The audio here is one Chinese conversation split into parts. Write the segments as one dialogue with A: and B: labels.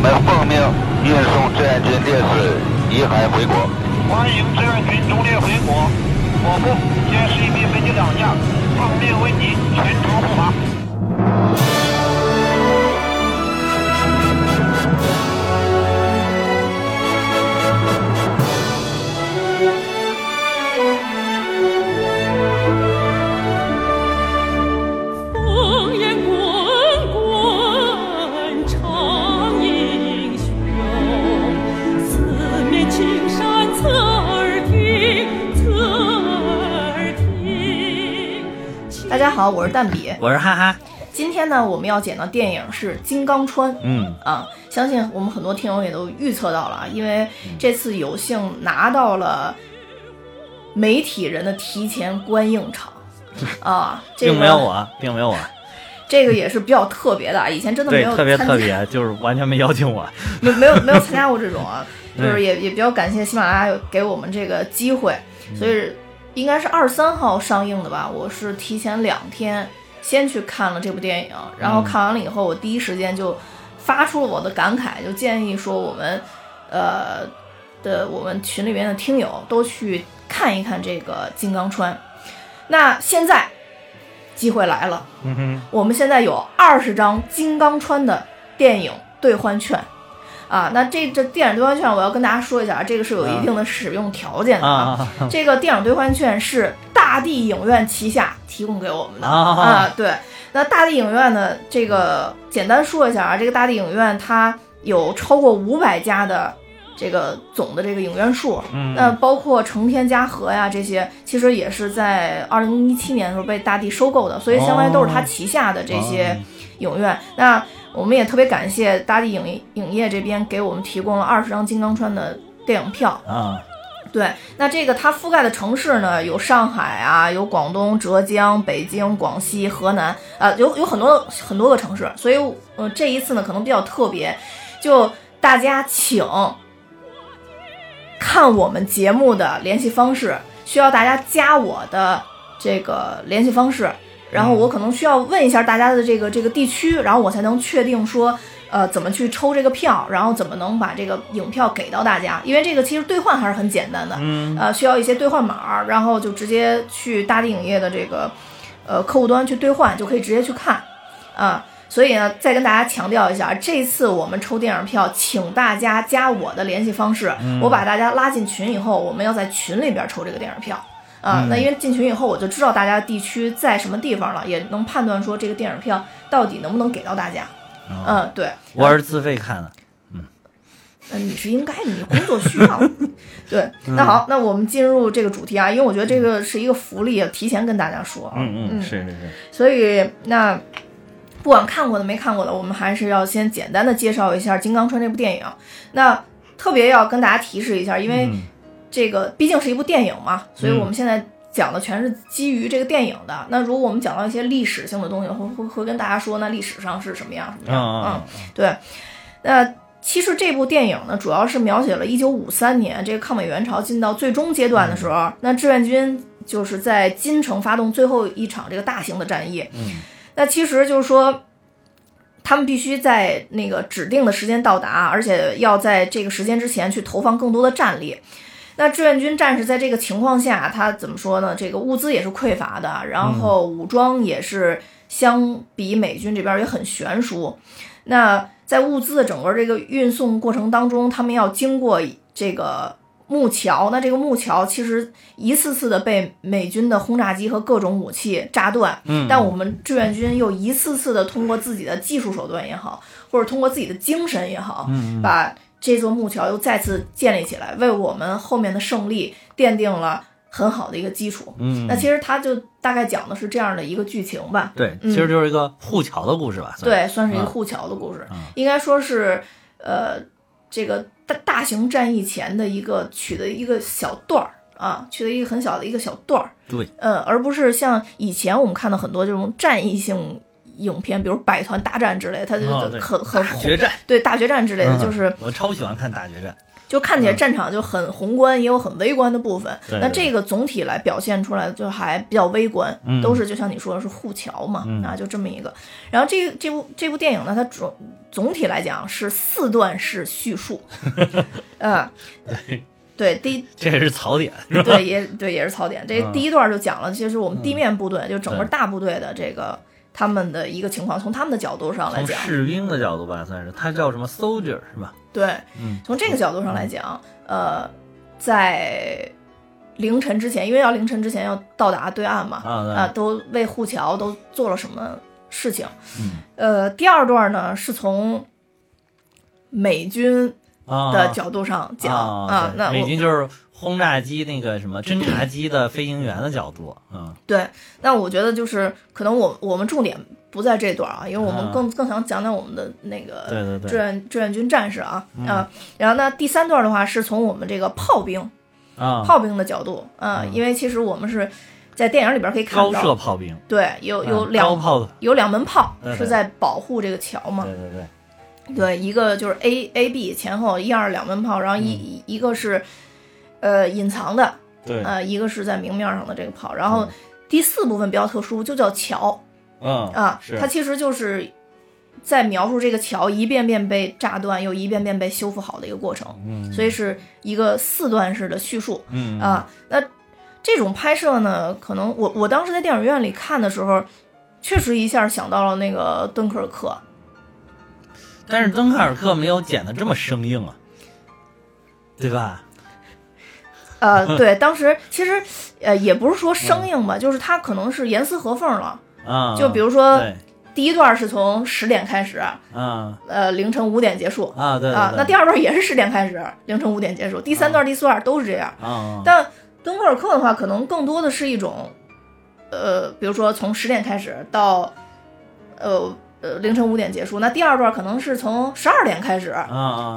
A: 我们奉命运送志愿军烈士遗骸回国。
B: 欢迎志愿军忠烈回国。我部歼十一 B 飞机两架，奉命为你全程护航。
C: 家好，我是蛋比。
D: 我是哈哈，
C: 今天呢，我们要讲的电影是《金刚川》。
D: 嗯，
C: 啊，相信我们很多听友也都预测到了啊，因为这次有幸拿到了媒体人的提前观映场 啊，这个
D: 并没有我，并没有我，
C: 这个也是比较特别的啊，以前真的没，有
D: 特别特别，就是完全没邀请我。
C: 没 没有没有参加过这种啊，
D: 嗯
C: 就是也也比较感谢喜马拉雅给我们这个机会，所以应该是二十三号上映的吧，我是提前两天先去看了这部电影，然后看完了以后，我第一时间就发出了我的感慨，就建议说我们呃的我们群里面的听友都去看一看这个《金刚川》。那现在机会来了，
D: 嗯哼，
C: 我们现在有二十张金刚川的电影兑换券。啊，那这这电影兑换券，我要跟大家说一下，这个是有一定的使用条件的
D: 啊啊
C: 这个电影兑换券是大地影院旗下提供给我们的
D: 啊
C: 对，那大地影院呢，这个简单说一下啊，这个大地影院它有超过五百家的这个总的这个影院数，
D: 嗯。
C: 那包括成天、嘉禾呀这些，其实也是在二零一七年的时候被大地收购的，所以相当于都是它旗下的这些影院。那我们也特别感谢大地影影业这边给我们提供了二十张金刚川的电影票。
D: 啊，
C: 对，那这个它覆盖的城市呢，有上海啊，有广东、浙江、北京、广西、河南，啊、有有很多很多个城市，所以，呃，这一次呢可能比较特别，就大家请看我们节目的联系方式，需要大家加我的这个联系方式，然后我可能需要问一下大家的这个这个地区，然后我才能确定说。呃，怎么去抽这个票，然后怎么能把这个影票给到大家？因为这个其实兑换还是很简单的，
D: 嗯
C: 呃，需要一些兑换码，然后就直接去大地影业的这个呃客户端去兑换，就可以直接去看啊。所以呢，再跟大家强调一下，这次我们抽电影票，请大家加我的联系方式，我把大家拉进群以后，我们要在群里边抽这个电影票。啊，那因为进群以后，我就知道大家地区在什么地方了，也能判断说这个电影票到底能不能给到大家。嗯，对，
D: 我是自费看的。
C: 嗯，你是应该的，你工作需要。对，那好，那我们进入这个主题啊，因为我觉得这个是一个福利，提前跟大家说啊。
D: 嗯嗯，是是是，
C: 所以那不管看过的没看过的，我们还是要先简单的介绍一下《金刚川》这部电影。那特别要跟大家提示一下，因为
D: 嗯
C: 这个毕竟是一部电影嘛，所以我们现在讲的全是基于这个电影的。那如果我们讲到一些历史性的东西，会会会跟大家说，那历史上是什么样什么样。
D: 嗯嗯
C: 对。那其实这部电影呢，主要是描写了一九五三年这个抗美援朝进到最终阶段的时候，那志愿军就是在金城发动最后一场这个大型的战役。
D: 嗯，
C: 那其实就是说。他们必须在那个指定的时间到达，而且要在这个时间之前去投放更多的战力。那志愿军战士在这个情况下，他怎么说呢？这个物资也是匮乏的，然后武装也是相比美军这边也很悬殊。那在物资的整个这个运送过程当中，他们要经过这个木桥，那这个木桥其实一次次的被美军的轰炸机和各种武器炸断，
D: 嗯
C: 但我们志愿军又一次次的通过自己的技术手段也好，或者通过自己的精神也好，
D: 嗯
C: 把这座木桥又再次建立起来，为我们后面的胜利奠定了很好的一个基础。
D: 嗯，
C: 那其实它就大概讲的是这样的一个剧情吧。
D: 对，
C: 嗯
D: 其实就是一个护桥的故事吧。
C: 对，算是一个
D: 嗯
C: 护桥的故事，
D: 嗯
C: 应该说是呃，这个大大型战役前的一个取的一个小段儿啊，取的一个很小的一个小段儿，
D: 对，
C: 呃，而不是像以前我们看到很多这种战役性影片，比如百团大战之类，它就
D: 哦
C: 很很
D: 大决战，
C: 对大决战之类的，
D: 嗯
C: 就是
D: 我超喜欢看大决战。
C: 就看起来战场就很宏观，也有很微观的部分。那这个总体来表现出来就还比较微观，
D: 嗯
C: 都是就像你说的是护桥嘛，
D: 嗯
C: 啊，就这么一个。然后这这部这部电影呢，它总总体来讲是四段式叙述，嗯，对，第一
D: 这也是槽点？
C: 对也对也是槽点。这
D: 嗯
C: 第一段就讲了，其实我们地面部队就整个大部队的这个他们的一个情况，从他们的角度上来
D: 从
C: 讲，
D: 士兵的角度吧，算是他叫什么 soldier 是吧？
C: 对，
D: 嗯。
C: 从这个角度上来讲，呃，在凌晨之前，因为要凌晨之前要到达对岸嘛，
D: 啊
C: 都为护桥都做了什么事情？
D: 嗯。
C: 呃，第二段呢是从美军
D: 啊。
C: 的角度上讲
D: 啊，
C: 那美
D: 军就是轰炸机那个什么侦察机的飞行员的角度，嗯。
C: 对，那我觉得就是可能我我们重点不在这段啊，因为我们
D: 啊
C: 更、更想讲讲我们的那个
D: 对对对
C: 志愿志愿军战士啊
D: 嗯
C: 啊，然后呢第三段的话是从我们这个炮兵
D: 啊，
C: 炮兵的角度啊，
D: 嗯
C: 因为其实我们是在电影里边可以看到
D: 高射，炮兵，
C: 对，有有
D: 嗯
C: 两、
D: 高炮，
C: 有两门炮是在保护这个桥嘛，
D: 对对对，
C: 对，一个就是 A A B 前后一二两门炮，然后一、一个是呃隐藏的，
D: 嗯对，
C: 呃，一个是在明面上的这个炮，然后
D: 嗯
C: 第四部分比较特殊，就叫桥
D: 嗯
C: 啊，
D: 是
C: 它其实就是在描述这个桥一遍遍被炸断，又一遍遍被修复好的一个过程，
D: 嗯
C: 所以是一个四段式的叙述。
D: 嗯
C: 啊，那这种拍摄呢，可能我我当时在电影院里看的时候，确实一下想到了那个敦刻尔克。
D: 但是敦刻尔克没有剪的这么生硬啊，对吧？
C: 呃，对，当时其实呃也不是说生硬吧，就是它可能是严丝合缝了。
D: 啊，
C: 就比如说，第一段是从十点开始，
D: 啊
C: 呃，凌晨五点结束。
D: 啊，对对
C: 啊，那第二段也是十点开始，凌晨五点结束。第三段、第四段都是这样。
D: 啊，
C: 但敦刻尔克的话，可能更多的是一种，呃，比如说从十点开始到，呃呃凌晨五点结束。那第二段可能是从十二点开始，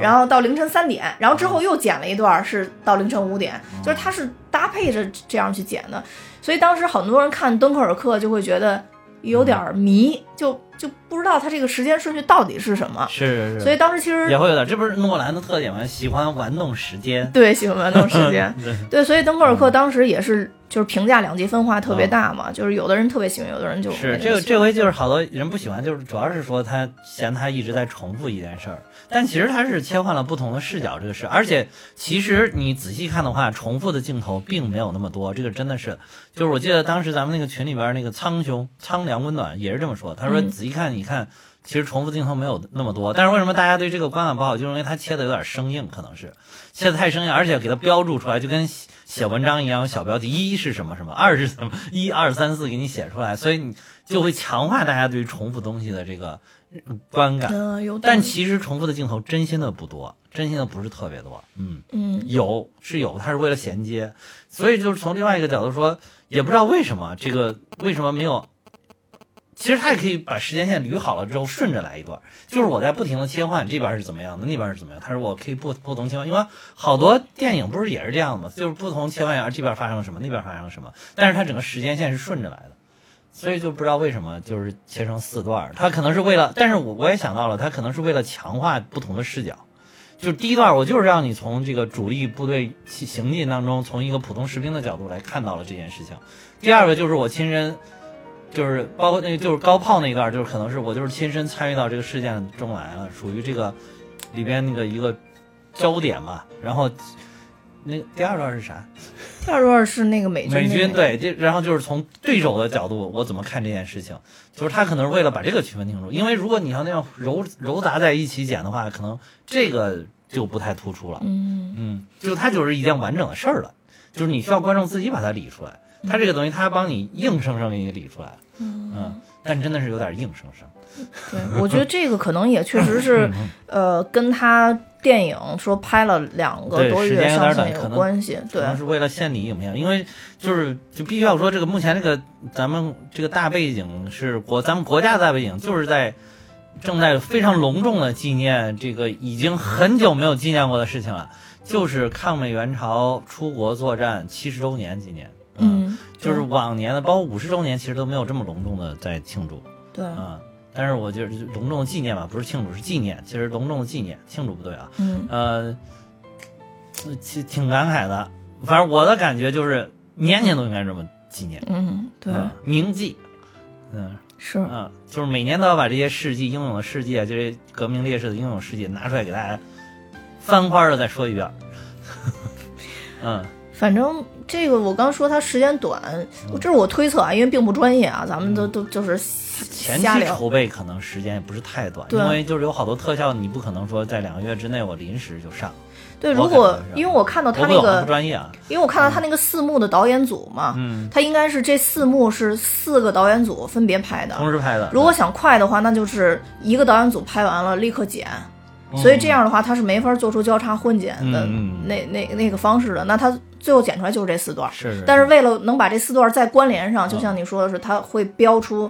C: 然后到凌晨三点，然后之后又剪了一段是到凌晨五点，
D: 嗯
C: 就是它是搭配着这样去剪的。所以当时很多人看敦刻尔克就会觉得有点儿迷，就就不知道他这个时间顺序到底是什么。
D: 是是是，
C: 所以当时其实
D: 也会有点，这不是诺兰的特点吗？喜欢玩弄时间，
C: 对喜欢玩弄时间。
D: 对
C: 对，所以敦刻尔克当时也是就是评价两极分化特别大嘛，就是有的人特别喜欢，有的人就没
D: 是这个这回就是好多人不喜欢，就是主要是说他嫌他一直在重复一件事儿，但其实他是切换了不同的视角这个事，而且其实你仔细看的话，重复的镜头并没有那么多，这个真的是，就是我记得当时咱们那个群里边那个苍兄苍凉温暖也是这么说，他说
C: 嗯
D: 仔细看你看。其实重复镜头没有那么多，但是为什么大家对这个观感不好？就因为它切的有点生硬，可能是切的太生硬，而且给它标注出来，就跟写写文章一样，有小标题，一是什么什么，二是什么，一二三四给你写出来，所以你就会强化大家对于重复东西的这个嗯观感。
C: 嗯、
D: 但其实重复的镜头真心的不多，真心的不是特别多。嗯，
C: 嗯
D: 有是有，它是为了衔接，所以就是从另外一个角度说，也不知道为什么这个为什么没有。其实他也可以把时间线捋好了之后顺着来一段，就是我在不停的切换，这边是怎么样的，那边是怎么样。他说我可以不不同切换，因为好多电影不是也是这样的吗？就是不同切换呀，这边发生了什么，那边发生了什么，但是它整个时间线是顺着来的，所以就不知道为什么就是切成四段。他可能是为了，但是我我也想到了，他可能是为了强化不同的视角。就是第一段，我就是让你从这个主力部队行进当中，从一个普通士兵的角度来看到了这件事情。第二个就是我亲身，就是包括那个就是高炮那一段，就是可能是我就是亲身参与到这个事件中来了，属于这个里边那个一个焦点嘛。然后那第二段是啥？
C: 第二段是那个美军
D: 美军对，这然后就是从对手的角度，我怎么看这件事情？就是他可能是为了把这个区分清楚，因为如果你要那样揉揉杂在一起剪的话，可能这个就不太突出了。
C: 嗯
D: 嗯，就它就是一件完整的事儿了，就是你需要观众自己把它理出来。他这个东西，他帮你硬生生给你理出来，嗯，但真的是有点硬生生。
C: 对，我觉得这个可能也确实是
D: 嗯。
C: 呃跟他电影说拍了两个
D: 对
C: 多月
D: 时间有
C: 上线有
D: 点短可能
C: 关系，对。
D: 可能是为了献礼影片，因为就是就必须要说这个目前这个咱们这个大背景是国咱们国家的大背景，就是在正在非常隆重的纪念这个已经很久没有纪念过的事情了，就是抗美援朝出国作战七十周年纪念。
C: 嗯，
D: 就是往年的，包括五十周年，其实都没有这么隆重的在庆祝
C: 对，
D: 啊。但是我觉得隆重的纪念吧，不是庆祝，是纪念。其实隆重的纪念，庆祝不对啊。
C: 嗯
D: 呃，挺挺感慨的。反正我的感觉就是年年都应该这么纪念，
C: 嗯，对，
D: 嗯，铭记，嗯
C: 是，
D: 嗯，就是每年都要把这些事迹、英勇的事迹啊，这些革命烈士的英勇事迹拿出来给大家翻花的再说一遍。嗯
C: 反正这个我刚说它时间短，这是我推测啊，因为并不专业啊，咱们都都就是
D: 前。期筹备可能时间也不是太短，因为就是有好多特效，你不可能说在两个月之内我临时就上。
C: 对，如果因为我看到他那
D: 我不专业啊，
C: 因为我看到他那个四幕的导演组嘛，
D: 嗯，
C: 他应该是这四幕是四个导演组分别拍的。
D: 同时拍的。
C: 如果想快的话，那就是一个导演组拍完了立刻剪，
D: 嗯
C: 所以这样的话他是没法做出交叉混剪的那那那个方式的。那他最后剪出来就是这四段，
D: 是是，
C: 但是为了能把这四段再关联上，就像你说的是，它会标出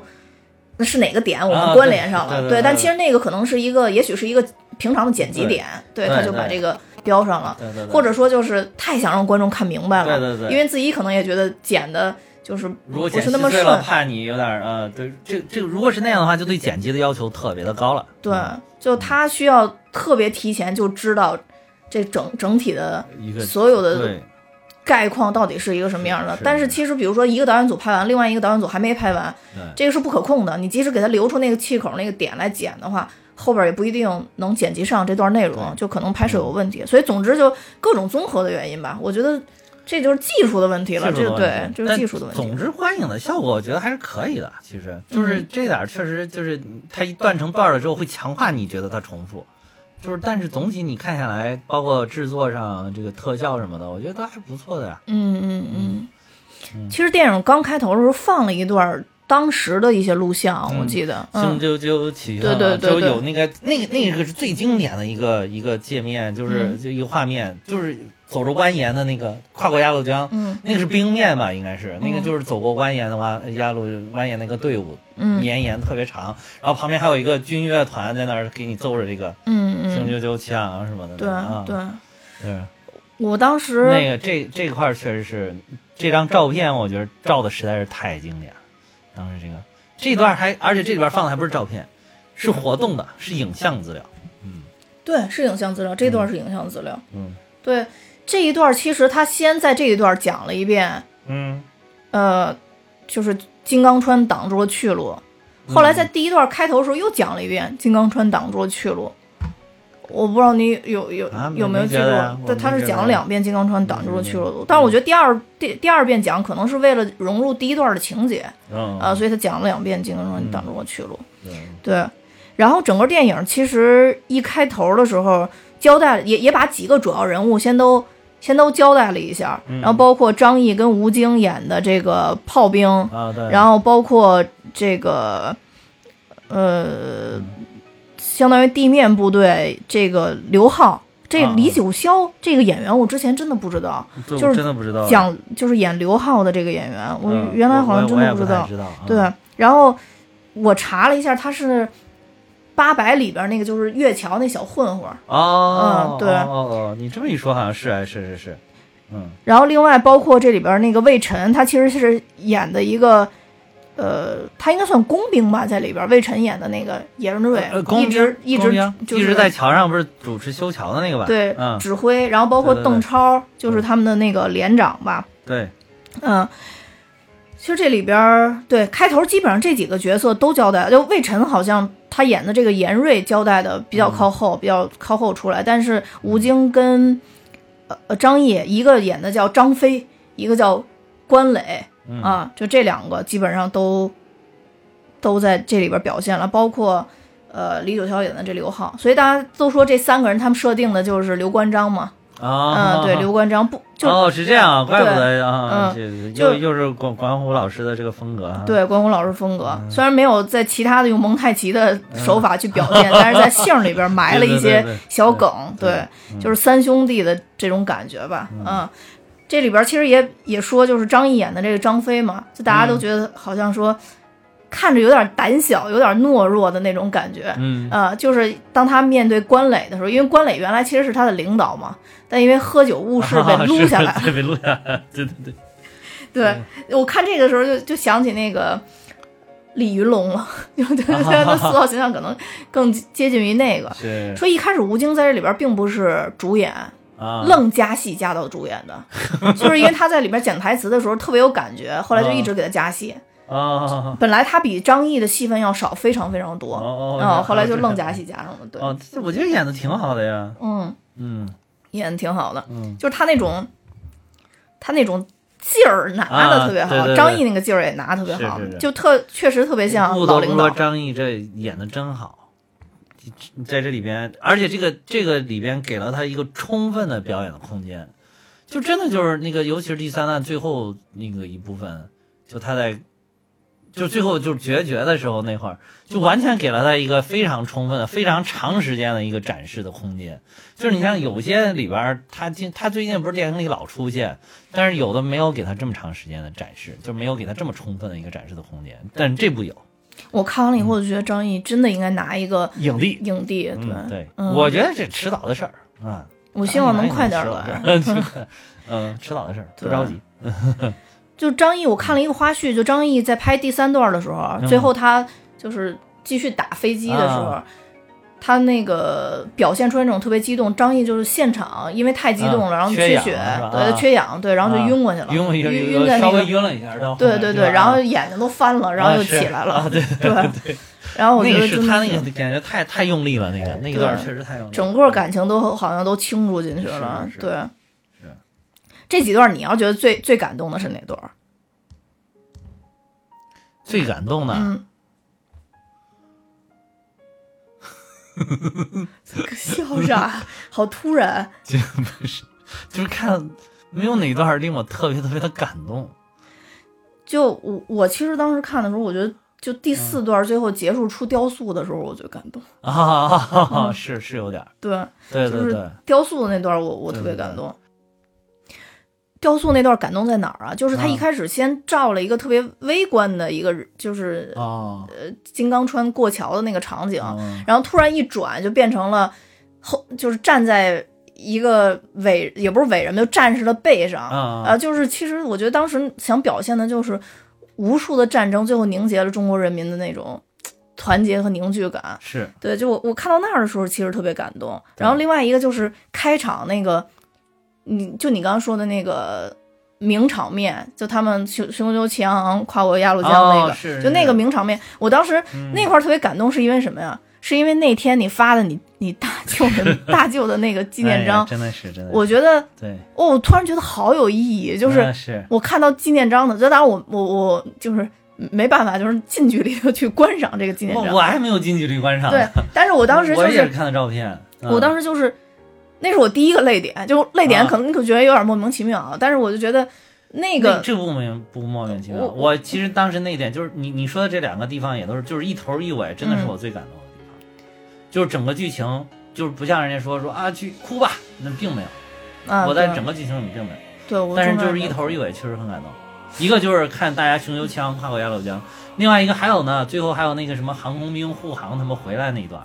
C: 那是哪个点我
D: 啊
C: 们关联上了。
D: 对
C: 但其实那个可能是一个，也许是一个平常的剪辑点，对，
D: 对
C: 他就把这个标上了。
D: 对对对，
C: 或者说就是太想让观众看明白了，因为自己可能也觉得剪的就是
D: 如果
C: 不是那么顺，
D: 怕你有点儿呃，对，这这个如果是那样的话，就对剪辑的要求特别的高了。
C: 对，就他需要特别提前就知道这整整体的
D: 一个
C: 所有的概况到底是一个什么样的。但是其实比如说一个导演组拍完，另外一个导演组还没拍完，这个是不可控的。你即使给他留出那个气口那个点来剪的话，后边也不一定能剪辑上这段内容，就可能拍摄有问题。所以总之就各种综合的原因吧，我觉得这就是技术的问题了。这对，
D: 题
C: 这是技术的问题。
D: 总之，观影的效果我觉得还是可以的。其实就是
C: 嗯
D: 这点儿确实就是它一断成段儿了之后，会强化你觉得它重复。就是，但是总体你看下来，包括制作上这个特效什么的，我觉得都还不错的呀。
C: 嗯嗯嗯。其实电影刚开头的时候放了一段当时的一些录像，
D: 嗯
C: 我记得。嗯。
D: 星啾啾起
C: 对对对
D: 就有那个那个那个是最经典的一个一个界面，就是
C: 嗯。
D: 就一个画面，就是走着蜿蜒的那个跨过鸭绿江，
C: 嗯。
D: 那个是冰面吧，应该是那个就是走过蜿蜒的话，鸭绿蜿蜒那个队伍，
C: 嗯。
D: 绵延特别长，然后旁边还有一个军乐团在那儿给你奏着这个
C: 嗯嗯，
D: 星啾啾枪什么的，
C: 对
D: 啊，
C: 对。
D: 对，
C: 我当时
D: 那个这这块确实是这张照片，我觉得照的实在是太经典了。当时这个这段还，而且这里边放的还不是照片，是活动的，是影像资料。
C: 嗯对是影像资料，这段是影像资料。
D: 嗯
C: 对这一段，其实他先在这一段讲了一遍，
D: 嗯，
C: 呃，就是金刚川挡住了去路。后来在第一段开头的时候又讲了一遍金刚川挡住了去路。我不知道你有有
D: 啊
C: 有没有记住
D: 没觉得呀？
C: 对，
D: 我
C: 他是讲了两遍金刚川挡住了去
D: 嗯
C: 路，但是我觉得第二第第二遍讲可能是为了融入第一段的情节
D: 嗯。
C: 啊，所以他讲了两遍金刚川挡住了去路。
D: 对
C: 对，然后整个电影其实一开头的时候交代也也把几个主要人物先都先都交代了一下，
D: 嗯。
C: 然后包括张译跟吴京演的这个炮兵，然后包括这个呃，相当于地面部队这个刘浩。这
D: 啊
C: 李九霄这个演员，我之前真的不知道，就是
D: 真的不知道
C: 讲就是演刘浩的这个演员，我
D: 嗯
C: 原来好像真的不知道。对，然后我查了一下，他是八百里边那个就是月桥那小混混儿，
D: 哦，
C: 嗯对
D: 哦哦哦，你这么一说，好像是哎，是是是，嗯
C: 然后另外包括这里边那个魏晨，他其实是演的一个。呃，他应该算工兵吧，在里边，魏晨演的那个野人之卫
D: 呃，工
C: 一直一直就是
D: 一直在桥上不是主持修桥的那个吧？
C: 对、
D: 嗯，
C: 指挥，然后包括邓超，就是他们的那个连长吧，
D: 对，
C: 嗯，其实这里边对开头基本上这几个角色都交代了，就魏晨好像他演的这个严瑞交代的比较靠后，比较靠后出来，但是吴京跟呃呃张译一个演的叫张飞，一个叫关磊、
D: 嗯
C: 啊，就这两个基本上都都在这里边表现了，包括。呃，李九霄演的这刘浩，所以大家都说这三个人他们设定的就是刘关张嘛，
D: 啊，
C: 嗯，对，刘关张不就
D: 哦，是这样啊，怪不得啊，
C: 就
D: 又是管管虎老师的这个风格啊。
C: 对，关虎老师风格，
D: 嗯
C: 虽然没有在其他的用蒙太奇的手法去表现，但是在姓儿里边埋了 一些小梗，
D: 对
C: 就是三兄弟的这种感觉吧，嗯。这里边其实也也说，就是张译演的这个张飞嘛，就大家
D: 嗯。
C: 都觉得好像说看着有点胆小、有点懦弱的那种感觉，
D: 嗯。
C: 呃，就是当他面对关磊的时候，因为关磊原来其实是他的领导嘛，但因为喝酒误事被撸下来了，
D: 被撸下来，对对对，
C: 对，我看这个时候就就想起那个李云龙了，就对 他的塑造形象可能更接近于那个。
D: 是。
C: 说一开始吴京在这里边并不是主演，
D: 啊。
C: 愣加戏加到主演的，就是因为他在里边讲台词的时候特别有感觉，后来就一直给他加戏。
D: 啊。
C: 本来他比张译的戏份要少非常非常多，
D: 哦
C: 后来就愣加戏加上了，对，
D: 哦，我觉得演的挺好的呀。
C: 嗯，
D: 嗯。
C: 演的挺好的，
D: 嗯。
C: 就是他那种他那种劲儿拿的特别好，张译那个劲儿也拿的特别好，就特确实特别像老领导，
D: 张译这演的真好，在这里边，而且这个这个里边给了他一个充分的表演的空间，就真的就是那个，尤其是第三段最后那个一部分，就他在。就最后就是决绝的时候那会儿，就完全给了他一个非常充分、非常长时间的一个展示的空间。就是你像有些里边，他近他最近不是电影里老出现，但是有的没有给他这么长时间的展示，就没有给他这么充分的一个展示的空间。但这部有
C: 我看完了以后就觉得张译真的应该拿一个
D: 影帝，
C: 影帝，对、
D: 嗯，对，
C: 嗯
D: 我觉得这迟早的事儿啊。
C: 我希望能快点儿来。
D: 来。嗯，迟早的事儿，不着急。
C: 就张译，我看了一个花絮，就张译在拍第三段的时候，
D: 嗯
C: 最后他就是继续打飞机的时候，
D: 啊
C: 他那个表现出来那种特别激动。张译就是现场因为太激动了，
D: 啊
C: 然后
D: 缺
C: 血，对，缺氧，对，然后就
D: 啊
C: 晕过去了，
D: 晕
C: 晕在那个
D: 稍微，晕了一下，
C: 对对对，然后眼睛都翻了，然后又起来了，
D: 啊对
C: 对
D: 对，
C: 然后我觉得真的
D: 他那个感觉太太用力了，那个那一段
C: 对
D: 确实太用力。
C: 整个感情都好像都倾注进去了，
D: 是是
C: 对。
D: 是
C: 这几段你要觉得最最感动的是哪段？
D: 最感动的，
C: 嗯，笑啥？好突然。
D: 就不是，就是看没有哪段令我特别特别的感动。
C: 就我我其实当时看的时候，我觉得就第四段最后结束出雕塑的时候，我最感动。
D: 啊，是是有点儿，
C: 对，就是
D: 对对对，
C: 雕塑的那段我我特别感动。雕塑那段感动在哪儿啊？就是他一
D: 啊
C: 开始先照了一个特别微观的一个，就是
D: 呃，
C: 金刚川过桥的那个场景，
D: 嗯
C: 然后突然一转就变成了后，就是站在一个伟也不是伟人吧，就战士的背上。
D: 啊
C: 啊，就是其实我觉得当时想表现的就是无数的战争最后凝结了中国人民的那种团结和凝聚感。
D: 是。
C: 对，就我我看到那儿的时候，其实特别感动。然后另外一个就是开场那个，你就你刚刚说的那个名场面，就他们雄雄赳赳气昂昂跨过鸭绿江那个，
D: 哦是
C: 就那个名场面，我当时
D: 嗯
C: 那块儿特别感动，是因为什么呀？是因为那天你发的你你大 舅的大舅的那个纪念章，
D: 哎真的是真的是，
C: 我觉得
D: 对，
C: 哦，我突然觉得好有意义，就是我看到纪念章的，这当然我我我就是没办法，就是近距离的去观赏这个纪念章。
D: 我我还没有近距离观赏，
C: 对，但是我当时就是
D: 我也是看的照片，
C: 我当
D: 时
C: 时就是，那是我第一个泪点，就泪点
D: 啊
C: 可能你可觉得有点莫名其妙啊，但是我就觉得那个
D: 这不莫名不莫名其妙。
C: 我
D: 我其实当时那点就是你你说的这两个地方也都是就是一头一尾，真的是
C: 嗯
D: 我最感动的地方，就是整个剧情就是不像人家说说啊去哭吧，那并没有，
C: 啊，
D: 我在整个剧情里并没有。
C: 对，我
D: 但是就是一头一尾，确实很感动。一个就是看大家雄赳气昂跨过鸭绿江，另外一个还有呢，最后还有那个什么航空兵护航他们回来那一段，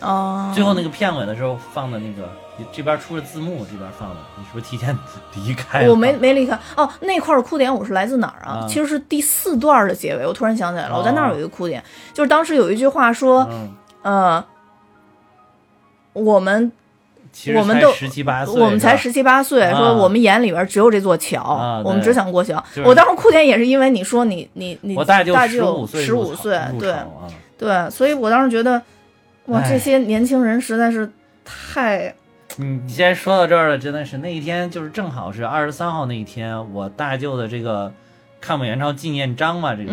C: 哦，
D: 最后那个片尾的时候放的那个，这边出了字幕，这边放的，你是不是提前 离开了？
C: 我没没离开哦，那块儿哭点我是来自哪儿啊？
D: 啊
C: 其实是第四段的结尾，我突然想起来了，我在那儿
D: 哦
C: 有一个哭点，就是当时有一句话说，
D: 嗯，
C: 呃，我们我们都
D: 十七八岁，
C: 我们才十七八岁，
D: 啊
C: 说我们眼里边只有这座桥，
D: 啊
C: 我们只想过桥。
D: 就是
C: 我当时哭点也是因为你说你你你
D: 我大舅
C: 大
D: 十五岁
C: 十五岁，对
D: 啊，
C: 对，所以我当时觉得，哇，
D: 哎
C: 这些年轻人实在是太
D: 你既然说到这儿了，真的是那一天就是正好是二十三号那一天，我大舅的这个抗美援朝纪念章嘛，这个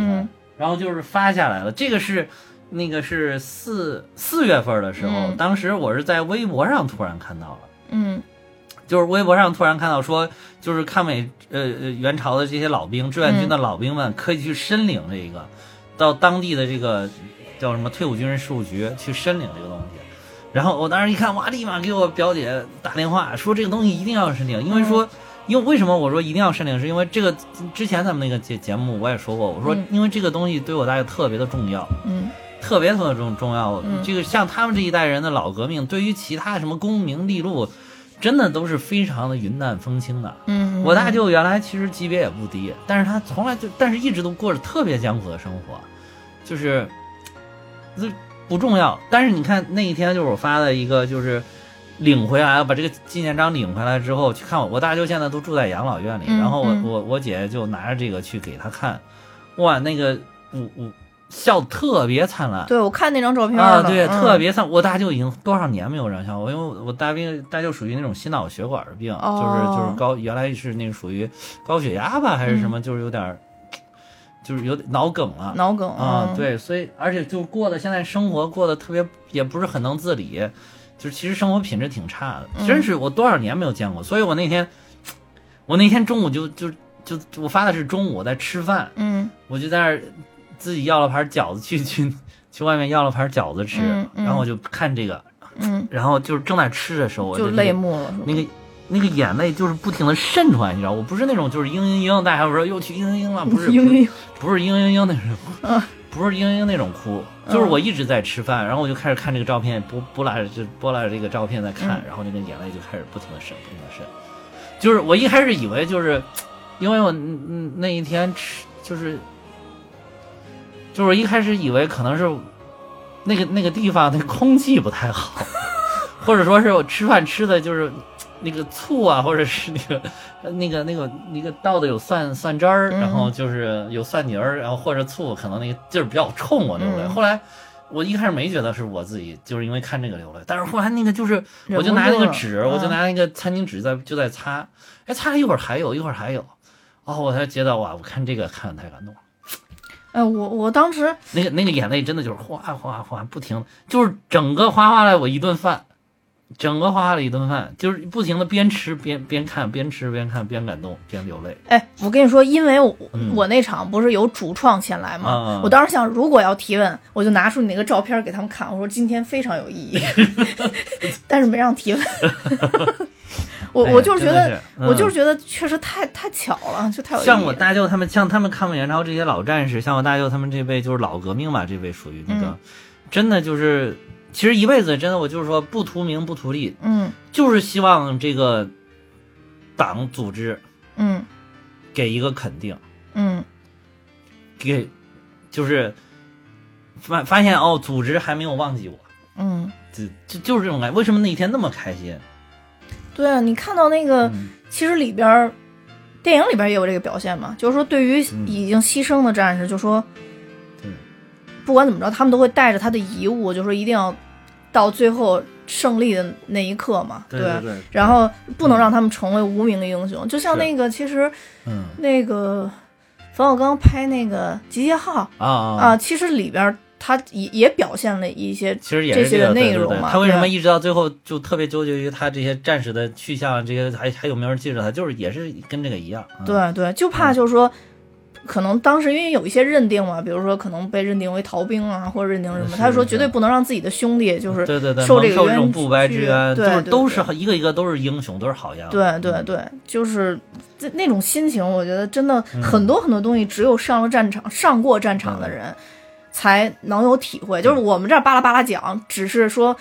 D: 然后就是发下来了。这个是那个是四四月份的时候，
C: 嗯
D: 当时我是在微博上突然看到了。
C: 嗯
D: 就是微博上突然看到说，就是抗美呃呃援朝的这些老兵，志愿军的老兵们可以去申领这个，到当地的这个叫什么退伍军人事务局去申领这个东西。然后我当时一看，哇，立马给我表姐打电话说这个东西一定要申领，因为说，因为为什么我说一定要申领，是因为这个之前咱们那个节节目我也说过，我说
C: 嗯。
D: 因为这个东西对我大舅特别的重要，
C: 嗯。
D: 特别特别重重要。
C: 嗯。
D: 这个像他们这一代人的老革命，对于其他什么功名利禄，真的都是非常的云淡风轻的。
C: 嗯，
D: 我大舅原来其实级别也不低，但是他从来就，但是一直都过着特别艰苦的生活，就是，这不重要。但是你看那一天就是我发的一个，就是领回来，把这个纪念章领回来之后，去看我我大舅现在都住在养老院里，
C: 嗯
D: 然后我
C: 嗯
D: 我我姐就拿着这个去给他看，哇，那个我我笑得特别灿烂。
C: 对我看那张照片
D: 啊，对，
C: 嗯
D: 特别灿。我大舅已经多少年没有这样笑过，因为我我大病大舅属于那种心脑血管的病，
C: 哦
D: 就是就是高，原来是那个属于高血压吧，还是什么，就是有点儿，就是有点脑梗了。
C: 脑梗
D: 啊，
C: 嗯，
D: 对，所以而且就过的现在生活过得特别，也不是很能自理，就是其实生活品质挺差的，
C: 嗯。
D: 真是我多少年没有见过，所以我那天，我那天中午就就就我发的是中午我在吃饭，
C: 嗯。
D: 我就在那儿自己要了盘饺子去去去外面要了盘饺子吃，
C: 嗯嗯。
D: 然后我就看这个，
C: 嗯，
D: 然后就是正在吃的时候，我
C: 就
D: 那个
C: 泪目了，
D: 那个那个眼泪就是不停的渗出来，你知道，我不是那种就是嘤嘤嘤，大家说又去嘤嘤嘤了，不是，
C: 嘤嘤嘤。
D: 不是嘤嘤嘤那种，
C: 嗯。
D: 不是嘤嘤嘤那种哭，就是我一直在吃饭，然后我就开始看这个照片，拨拨拉着这拨拉着这个照片在看，
C: 嗯。
D: 然后那个眼泪就开始不停的渗，不停的渗，就是我一开始以为就是，因为我那一天吃就是，就是一开始以为可能是那个那个地方那个空气不太好，或者说是我吃饭吃的就是那个醋啊，或者是那个呃那个那个那个倒的有蒜蒜汁儿，
C: 嗯
D: 然后就是有蒜泥儿，然后或者醋，可能那个劲儿比较冲，我流泪。
C: 嗯。
D: 后来我一开始没觉得是我自己，就是因为看这个流泪，但是后来那个就是我就拿那个纸，我就
C: 嗯。
D: 拿那个餐巾纸在就在擦，哎，擦了一会儿还有，一会儿还有，哦，我才觉得哇，我看这个看的太感动了。
C: 哎，我我当时
D: 那个那个眼泪真的就是哗哗哗不停，就是整个哗哗了我一顿饭，整个哗哗了一顿饭，就是不停的边吃边边看，边吃边看，边感动边流泪。
C: 哎，我跟你说，因为我、
D: 嗯
C: 我那场不是有主创前来吗？
D: 啊啊
C: 我当时想，如果要提问，我就拿出你那个照片给他们看，我说今天非常有意义，但是没让提问。我
D: 哎
C: 我就是觉得我就是觉得确实太太巧了，就太有
D: 像我大舅他们，像他们抗美援朝这些老战士，像我大舅他们这辈就是老革命吧，这辈属于那个，
C: 嗯
D: 真的就是，其实一辈子真的我就是说不图名不图利，
C: 嗯。
D: 就是希望这个党组织
C: 嗯。
D: 给一个肯定，
C: 嗯。
D: 给就是发发现哦，组织还没有忘记我，
C: 嗯，
D: 就就就是这种感觉。为什么那一天那么开心？
C: 对啊，你看到那个，
D: 嗯。
C: 其实里边电影里边也有这个表现嘛，就是说对于
D: 嗯。
C: 已经牺牲的战士，就说不管怎么着，他们都会带着他的遗物，就说一定要到最后胜利的那一刻嘛，
D: 对对对，
C: 然后不能让他们成为无名的英雄，就像那个其实
D: 嗯。
C: 那个冯小刚拍那个《集结号》
D: 啊啊
C: 啊，其实里边他也也表现了一些
D: 其实也
C: 这些的
D: 是这个对对
C: 内容嘛
D: 他为什么一直到最后就特别纠结于他这些战士的去向，这些还还有没有人记着他？就是也是跟这个一样。嗯、
C: 对对，就怕就是说，可能当时因为有一些认定嘛，比如说可能被认定为逃兵啊，或者认定什么，
D: 是
C: 他说绝对不能让自己的兄弟就是
D: 对对对，
C: 受这个冤
D: 蒙受这种不白之
C: 屈
D: 冤，
C: 对
D: 都是一个一个都是英雄，都是好样。
C: 对对对，就是这那种心情，我觉得真的很多很多东西，只有上了战场、上过战场的人才能有体会。就是我们这儿巴拉巴拉讲，只是说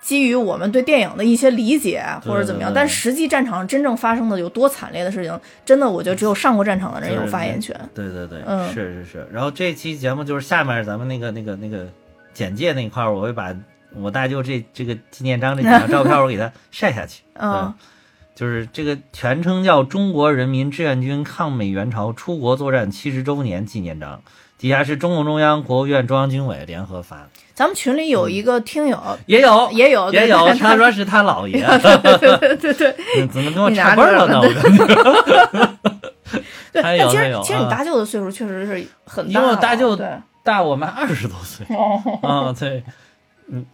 C: 基于我们对电影的一些理解或者怎么样，但实际战场真正发生的有多惨烈的事情，真的我觉得只有上过战场的人有发言权。
D: 对对对，
C: 嗯
D: 是是是。然后这期节目就是下面咱们那个那个那个简介那一块儿，我会把我大舅这这个纪念章这几张照片我给他晒下去。
C: 嗯
D: 就是这个全称叫《中国人民志愿军抗美援朝出国作战七十周年纪念章》，底下是中共中央、国务院、中央军委联合发的，
C: 咱们群里有一个听友，
D: 也有
C: 也有
D: 也有，他说是他姥爷，
C: 对对对对
D: 嗯怎么跟我差辈儿了呢？
C: 着
D: 我感觉
C: 对。但其实其实你大舅的岁数确实是很大
D: 因为
C: 了，
D: 我大舅
C: 对。
D: 大我们二十多岁
C: 哦，
D: 啊，对，嗯，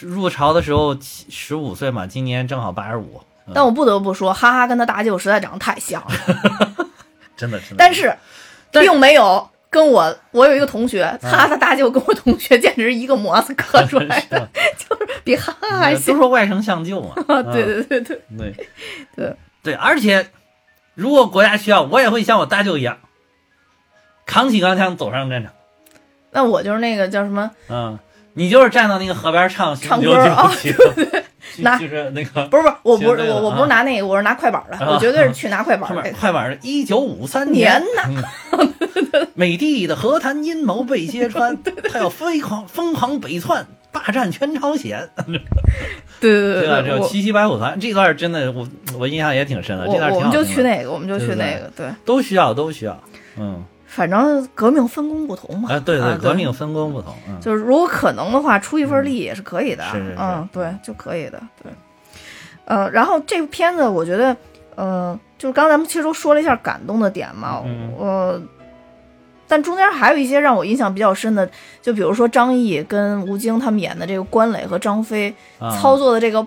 D: 入朝的时候十五岁嘛，今年正好八十五，嗯
C: 但我不得不说，哈哈跟他大舅实在长得太像了，
D: 真的真的。
C: 但是并没有跟我，我有一个同学，他他大舅跟我同学简直是一个模子刻出来的，就是比哈哈还
D: 都。说外甥相舅嘛，
C: 对对对对，
D: 嗯对
C: 对
D: 对，而且如果国家需要，我也会像我大舅一样，扛起钢枪走上战场。
C: 那我就是那个叫什么，
D: 嗯，你就是站到那个河边唱
C: 唱歌啊
D: 赳赳
C: 拿
D: 就是那个
C: 不是不是，我不是我我不是
D: 啊。
C: 拿那个，我是拿快板的，
D: 啊。
C: 我绝对是去拿快板
D: 快
C: 的
D: 板。快板是一九五三
C: 年
D: 呐，美帝的和谈阴谋被揭穿，他要疯狂疯狂北窜，霸占全朝鲜。
C: 对对对对，我
D: 这个七七白虎团这段真的我我印象也挺深的，这段
C: 我我们就去那个，我们就去那个，对，
D: 都需要都需要，嗯
C: 反正革命分工不同嘛。
D: 啊对
C: 对
D: 革命分工不同，嗯。
C: 就是如果可能的话，出一份力也是可以的，
D: 是是是。
C: 嗯，对，就可以的，对。呃，然后这部片子我觉得，呃，就是刚才咱们其实都说了一下感动的点嘛，
D: 嗯。
C: 呃，但中间还有一些让我印象比较深的，就比如说张译跟吴京他们演的这个关磊和张飞
D: 啊。
C: 操作的这个、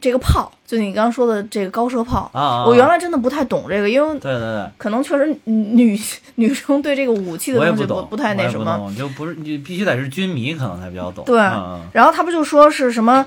C: 这个炮，就你刚刚说的这个高射炮，我原来真的不太懂这个，因为
D: 对对对。
C: 可能确实女女生对这个武器的东西
D: 我不，
C: 不太那什么。
D: 就不是你必须得是军迷，可能才比较懂。
C: 对
D: 嗯
C: 然后他不就说是什么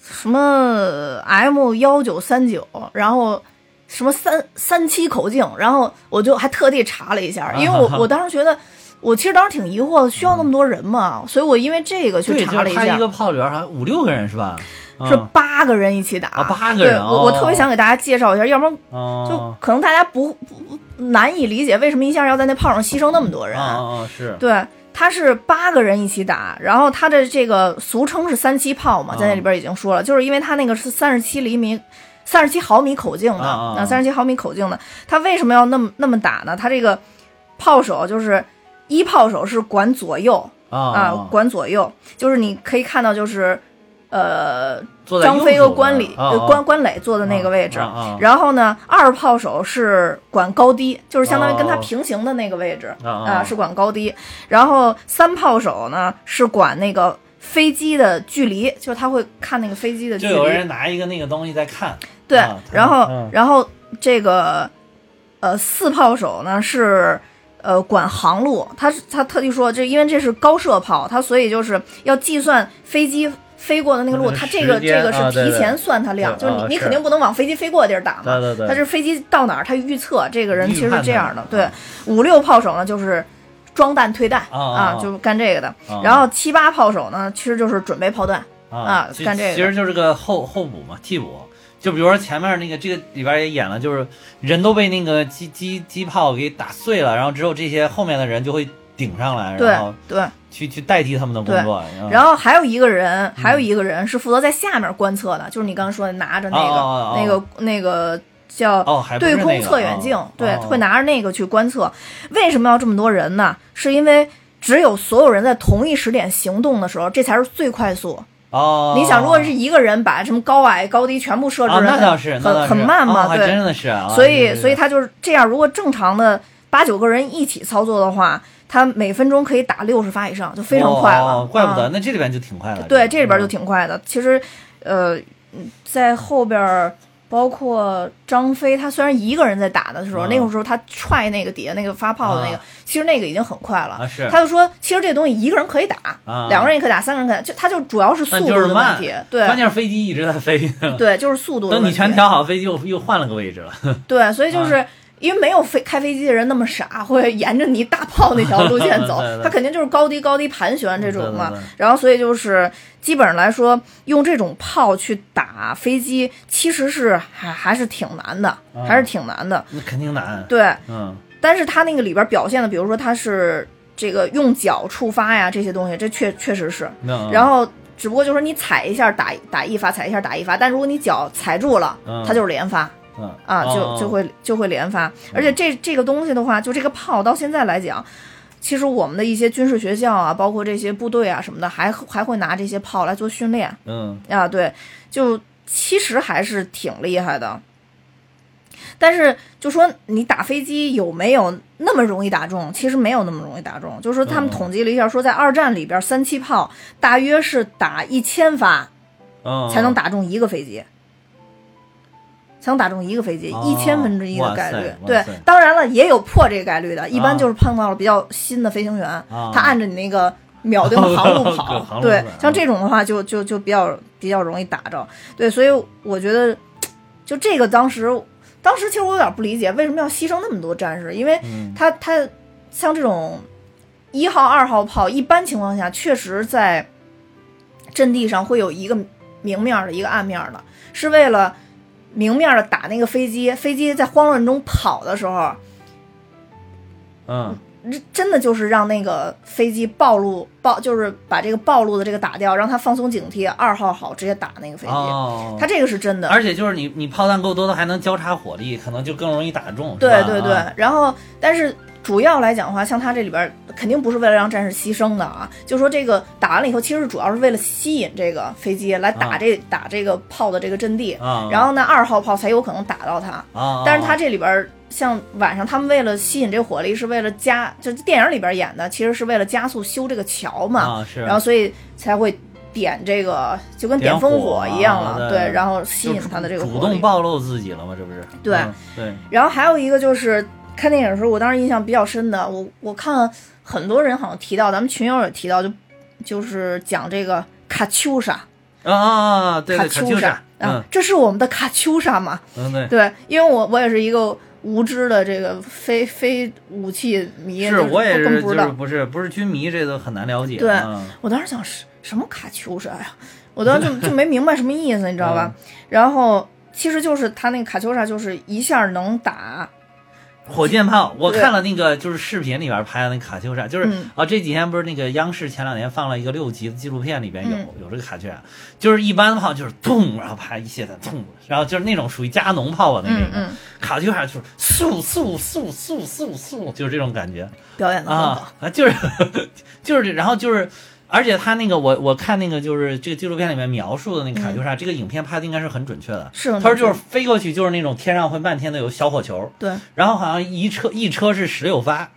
C: 什么 M 幺九三九，然后什么三三七口径，然后我就还特地查了一下，因为我 我当时觉得。我其实当时挺疑惑，需要那么多人吗？所以我因为这个去，查了
D: 一下他一，个炮里边好像五六个人是吧？
C: 是
D: 嗯
C: 八个人一起打。
D: 啊八个人
C: 对我我
D: 哦
C: 特别想给大家介绍一下，要不然就
D: 哦，
C: 可能大家不不不难以理解为什么一下要在那炮上牺牲那么多人。
D: 啊啊啊是，
C: 对，他是八个人一起打，然后他的这个俗称是三七炮嘛，
D: 啊
C: 在那里边已经说了，就是因为他那个是三十七厘米。三十七毫米口径的，
D: 啊啊啊
C: 三十七毫米口径的，他为什么要那么那么打呢？他这个炮手就是一炮手是管左右
D: 啊
C: 啊，管左右，就是你可以看到就是，呃，张飞和关礼、
D: 边啊啊。
C: 呃关关磊坐的那个位置，然后呢，二炮手是管高低，就是相当于跟他
D: 哦。
C: 平行的那个位置
D: 啊
C: 啊，是管高低。然后三炮手呢是管那个飞机的距离，就是他会看那个飞机的距离。
D: 就有
C: 离。
D: 人拿一个那个东西在看，
C: 对
D: 啊，
C: 然后
D: 嗯。
C: 然后这个呃四炮手呢是。呃，管航路，他是他特地说，这因为这是高射炮，他所以就是要计算飞机飞过的那个路，
D: 那个
C: 他这个这个是提前算它量，
D: 对
C: 就是你
D: 啊
C: 你肯定不能往飞机飞过的地儿打嘛，
D: 对对对
C: 他是飞机到哪儿，他预测这个人其实是这样的。对，五六炮手呢就是装弹退弹
D: 啊
C: 就干这个的。
D: 啊
C: 然后七八炮手呢，其实就是准备炮弹。啊
D: 其
C: 干这个
D: 其实就是个后后补嘛，替补。就比如说前面那个这个里边也演了，就是人都被那个机机机炮给打碎了，然后只有这些后面的人就会顶上来，
C: 对
D: 然后
C: 对，
D: 去去代替他们的工作。嗯
C: 然后还有一个人，还有一个人是负责在下面观测的，就是你刚刚说的拿着那个、那个那个叫对空测远镜，
D: 哦
C: 对，
D: 哦
C: 会拿着那个去观测。为什么要这么多人呢？是因为只有所有人在同一时点行动的时候，这才是最快速。
D: 哦，
C: 你想，如果是一个人把什么高矮高低全部设置
D: 那倒是，
C: 很很慢嘛，
D: 哦
C: 对，
D: 真的是啊，
C: 所以所以他就是这样。如果正常的八九个人一起操作的话，他每分钟可以打六十发以上，就非常快了。
D: 哦怪不得，
C: 啊
D: 那这里边就挺快了。
C: 对，这里边就
D: 嗯
C: 挺快的。其实，呃，嗯在后边儿。包括张飞，他虽然一个人在打的时候，
D: 啊
C: 那个时候他踹那个底下那个发炮的那个，
D: 啊
C: 其实那个已经很快了。
D: 啊是
C: 他就说，其实这东西一个人可以打，
D: 啊
C: 两个人也可以打，三个人可以打，就他就主要是速度的问题。对
D: 关键是飞机一直在飞。
C: 对，就是速度。
D: 等你全调好，飞机又又换了个位置了。
C: 对，所以就是、因为没有飞开飞机的人那么傻，会沿着你大炮那条路线走 他肯定就是高低高低盘旋这种嘛。然后所以就是基本上来说，用这种炮去打飞机，其实是还还是挺难的，还是挺难的。
D: 那肯定难。
C: 对，
D: 嗯，
C: 但是他那个里边表现的，比如说他是这个用脚触发呀这些东西，这确确实是。然后只不过就是你踩一下打打一发，踩一下打一发，但如果你脚踩住了，
D: 嗯
C: 它就是连发。
D: 嗯
C: 啊，就
D: 哦。
C: 就会就会连发，而且这这个东西的话，就这个炮到现在来讲，其实我们的一些军事学校啊，包括这些部队啊什么的，还还会拿这些炮来做训练
D: 嗯。
C: 啊，对，就其实还是挺厉害的。但是就说你打飞机有没有那么容易打中？其实没有那么容易打中。就是说他们
D: 嗯。
C: 统计了一下，说在二战里边，三七炮大约是打一千发
D: 嗯，
C: 才能打中一个飞机，才能打中一个飞机，
D: 哦
C: 一千分之一的概率。对，当然了，也有破这个概率的，一般
D: 啊
C: 就是碰到了比较新的飞行员，
D: 啊
C: 他按着你那个秒 定的航路跑，对，像这种的话就就就比较比较容易打着。对，所以我觉得，就这个当时，当时其实我有点不理解，为什么要牺牲那么多战士？因为
D: 嗯
C: 他他像这种一号、二号炮，一般情况下确实在阵地上会有一个明面儿的，一个暗面儿的，是为了明面儿的打那个飞机，飞机在慌乱中跑的时候，
D: 嗯
C: 真的就是让那个飞机暴露暴，就是把这个暴露的这个打掉，让他放松警惕，二号好直接打那个飞机。
D: 哦，
C: 他这个是真的，
D: 而且就是你你炮弹够多的，还能交叉火力，可能就更容易打中。
C: 对对对
D: 啊，
C: 然后但是主要来讲的话，像他这里边儿肯定不是为了让战士牺牲的啊，就说这个打完了以后，其实主要是为了吸引这个飞机来打
D: 啊
C: 这、打这个炮的这个阵地，
D: 啊，
C: 然后呢二号炮才有可能打到它。
D: 啊，
C: 但是他这里边儿像晚上他们为了吸引这火力，是为了加，就电影里边演的，其实是为了加速修这个桥嘛，
D: 啊是，
C: 然后所以才会点这个，就跟
D: 点
C: 点烽
D: 火
C: 火一样了，
D: 啊对
C: 然后吸引
D: 就
C: 他的这个
D: 主。动暴露自己了吗？这不是？
C: 对
D: 嗯对，
C: 然后还有一个就是看电影的时候，我当时印象比较深的，我我看很多人好像提到，咱们群友也提到，就就是讲这个卡秋莎，
D: 啊啊啊，对
C: 卡秋莎啊，这是我们的卡秋莎嘛？
D: 嗯对。
C: 对，因为我我也是一个无知的这个非非武器迷，
D: 是我也是，
C: 更不知道。
D: 就是不是不是军迷，这都很难了解。
C: 对
D: 嗯
C: 我当时想什什么卡秋莎呀，我当时就就没明白什么意思，你知道吧？
D: 嗯
C: 然后其实就是他那个卡秋莎，就是一下能打，
D: 火箭炮，我看了那个就是视频里边拍的那个卡秋莎，就是、
C: 嗯
D: 啊，这几天不是那个央视前两年放了一个六集的纪录片，里边有、
C: 嗯
D: 有这个卡秋莎，就是一般的炮就是咚，然后啪一卸弹咚，然后就是那种属于加农炮吧那种，
C: 嗯嗯，
D: 卡秋莎就是速速速速速速，就是这种感觉
C: 表演的。
D: 啊啊，就是就是这，然后就是。而且他那个，我我看那个就是这个纪录片里面描述的那个卡秋莎，这个影片拍的应该是很准确的。
C: 是很
D: 他说就是飞过去就是那种天上会漫天的有小火球，
C: 对，
D: 然后好像一车一车是十六发，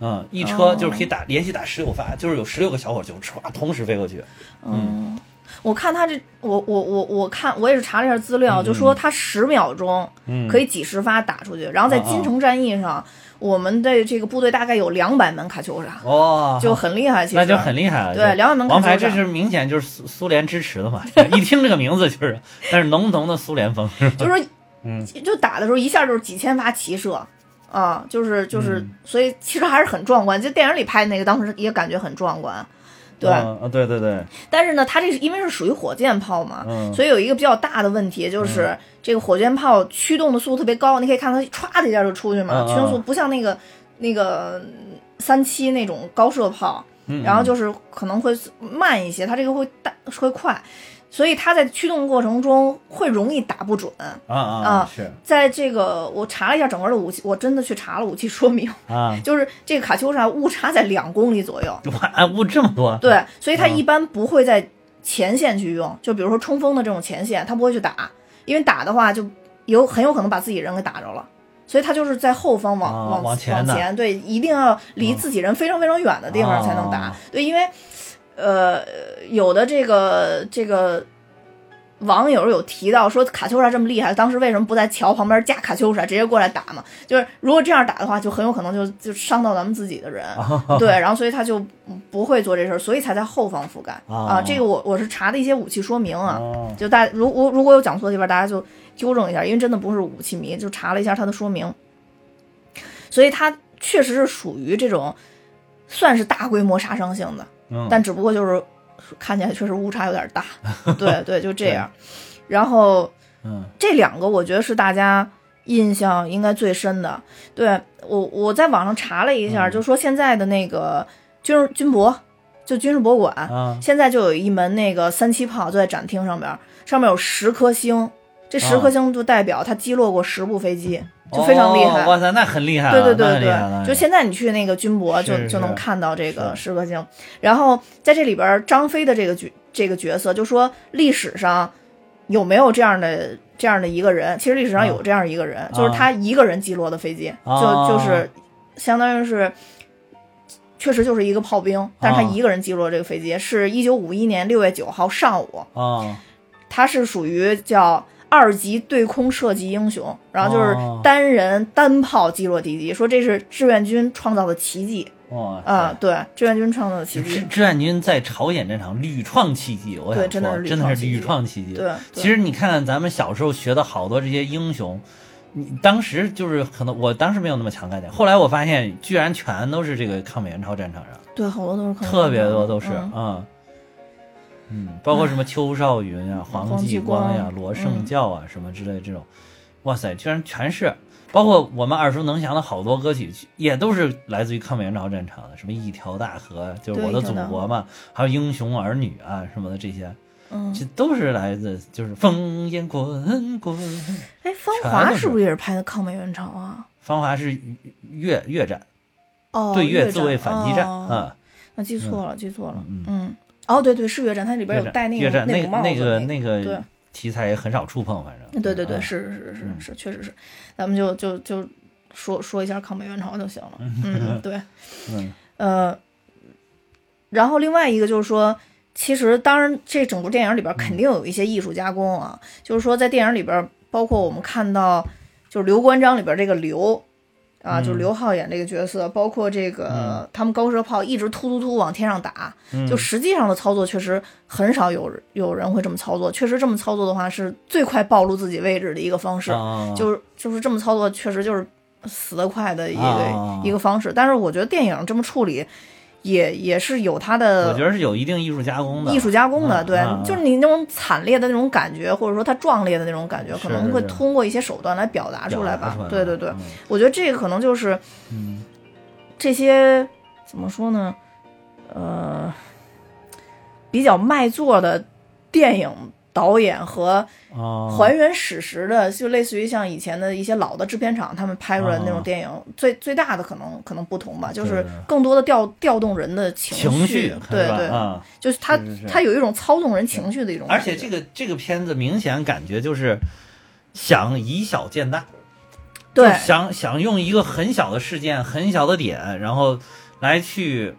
D: 嗯，一车
C: 哦。
D: 就是可以打、连续打十六发，就是有十六个小火球唰同时飞过去。
C: 嗯，我看他这，我我我我看我也是查了一下资料，
D: 嗯。
C: 就说他十秒钟
D: 嗯。
C: 可以几十发打出去，然后在金城战役上，我们的这个部队大概有两百门卡秋莎，
D: 哦，
C: 就很厉害，其实
D: 那就很厉害了。
C: 对
D: 就
C: 两百门卡
D: 王牌，
C: 秋莎
D: 这是明显就是苏苏联支持的嘛，一听这个名字就是，但是浓浓的苏联风是？
C: 就是说，
D: 嗯
C: 就打的时候一下就是几千发齐射。啊，就是就是，
D: 嗯
C: 所以其实还是很壮观。就电影里拍那个，当时也感觉很壮观，对。
D: 嗯啊对对对，
C: 但是呢，它这是因为是属于火箭炮嘛，
D: 嗯。
C: 所以有一个比较大的问题，就是这个火箭炮驱动的速度特别高，你可以看它歘的一下就出去嘛，
D: 嗯
C: 驱动速度不像那个那个三七那种高射炮，
D: 嗯。
C: 然后就是可能会慢一些，它这个会大会快，所以它在驱动过程中会容易打不准。
D: 啊啊
C: 啊
D: 是
C: 在这个我查了一下整个的武器，我真的去查了武器说明，
D: 啊，
C: 就是这个卡秋莎误差在两公里左右。
D: 哇，误这么多，
C: 对，所以它
D: 嗯
C: 一般不会在前线去用，就比如说冲锋的这种前线，它不会去打，因为打的话就有很有可能把自己人给打着了。所以它就是在后方往、
D: 啊
C: 往
D: 往前
C: 对，一定要离自己人非常非常远的地方才能打。
D: 啊
C: 对，因为呃，有的这个这个网友有提到说卡秋莎这么厉害，当时为什么不在桥旁边架卡秋莎直接过来打嘛？就是如果这样打的话，就很有可能就就伤到咱们自己的人。对，然后所以他就不会做这事儿，所以才在后方覆盖
D: 啊
C: 啊。这个我我是查的一些武器说明啊，
D: 哦
C: 就大如如如果有讲错的地方，大家就纠正一下，因为真的不是武器迷，就查了一下它的说明，所以它确实是属于这种算是大规模杀伤性的，
D: 嗯，
C: 但只不过就是看起来确实误差有点大，对对，就这样。然后
D: 嗯。
C: 这两个我觉得是大家印象应该最深的。对我我在网上查了一下，
D: 嗯。
C: 就说现在的那个军军博，就军事博物馆，
D: 啊。
C: 现在就有一门那个三七炮就在展厅上边，上面有十颗星，这十
D: 啊。
C: 颗星就代表它击落过十部飞机，就非常厉害。
D: 哦哇塞，那很厉害了，
C: 对对对对，就现在你去那个军博就是就能看到这个
D: 是
C: 十颗星。然后在这里边，张飞的这个角这个角色，就说历史上有没有这样的这样的一个人？其实历史上有这样一个人，就是他一个人击落的飞机，
D: 啊
C: 就就是相当于是。确实就是一个炮兵，但是他
D: 啊
C: 一个人击落这个飞机，是一九五一年六月九号上午，
D: 啊
C: 他是属于叫二级对空射击英雄，然后就是
D: 哦。
C: 单人单炮击落敌机，说这是志愿军创造的奇迹。
D: 哇
C: 啊、
D: 塞
C: 对，志愿军创造的奇迹，
D: 志愿军在朝鲜战场屡创奇迹，我想
C: 对真的
D: 说真的是屡
C: 创奇迹。对，对。
D: 其实你看，咱们小时候学的好多这些英雄，你当时就是可能我当时没有那么强概念，后来我发现居然全都是这个抗美援朝战场上，
C: 对好多都是
D: 特别多都是
C: 嗯。
D: 嗯嗯，包括什么邱少云啊、黄继
C: 光
D: 光呀、罗胜
C: 嗯
D: 教啊什么之类的这种，哇塞，居然全是，包括我们耳熟能详的好多歌曲，也都是来自于抗美援朝战场的，什么一条大河，就是我的祖国嘛，还有英雄儿女啊什么的这些，
C: 嗯，
D: 这都是来自就是烽烟滚滚。
C: 哎，芳华是。不是也是拍的抗美援朝啊？
D: 芳华是越越战，
C: 哦，
D: 对
C: 越
D: 自卫反击战
C: 哦。
D: 啊，
C: 那记错了，记错了，
D: 嗯。
C: 嗯，哦，对对，是越战，它里边有
D: 越
C: 戴那个
D: 那
C: 个帽子
D: 那个
C: 那
D: 个题材也很少触碰，反正
C: 对对对，
D: 啊
C: 是是是是，确实是，咱们就就就说说一下抗美援朝就行了。嗯，对，
D: 嗯
C: 呃，然后另外一个就是说，其实当然这整部电影里边肯定有一些艺术加工啊，就是说在电影里边，包括我们看到就是刘关张里边这个刘。啊，就是
D: 嗯
C: 刘浩演这个角色，包括这个、他们高射炮一直突突突往天上打，
D: 嗯
C: 就实际上的操作确实很少有有人会这么操作。确实这么操作的话，是最快暴露自己位置的一个方式。
D: 啊
C: 就是就是这么操作，确实就是死得快的一个、
D: 啊
C: 一个方式。但是我觉得电影这么处理，也也是有它的
D: 我觉得是有一定艺术加工的，
C: 艺术加工的。对，就是你那种惨烈的那种感觉，或者说它壮烈的那种感觉，可能会通过一些手段来表达出来吧。对对对，
D: 嗯
C: 我觉得这个可能就是
D: 嗯
C: 这些怎么说呢？呃，比较卖座的电影导演和
D: 哦，
C: 还原史实的，就类似于像以前的一些老的制片厂他们拍出来的那种电影，最最大的可能可能不同吧，就是更多的调调动人的情
D: 情绪
C: 对对。就是他他有一种操纵人情绪的一种，
D: 而且这个这个片子明显感觉就是想以小见大，
C: 对。
D: 想想用一个很小的事件、很小的点，然后来去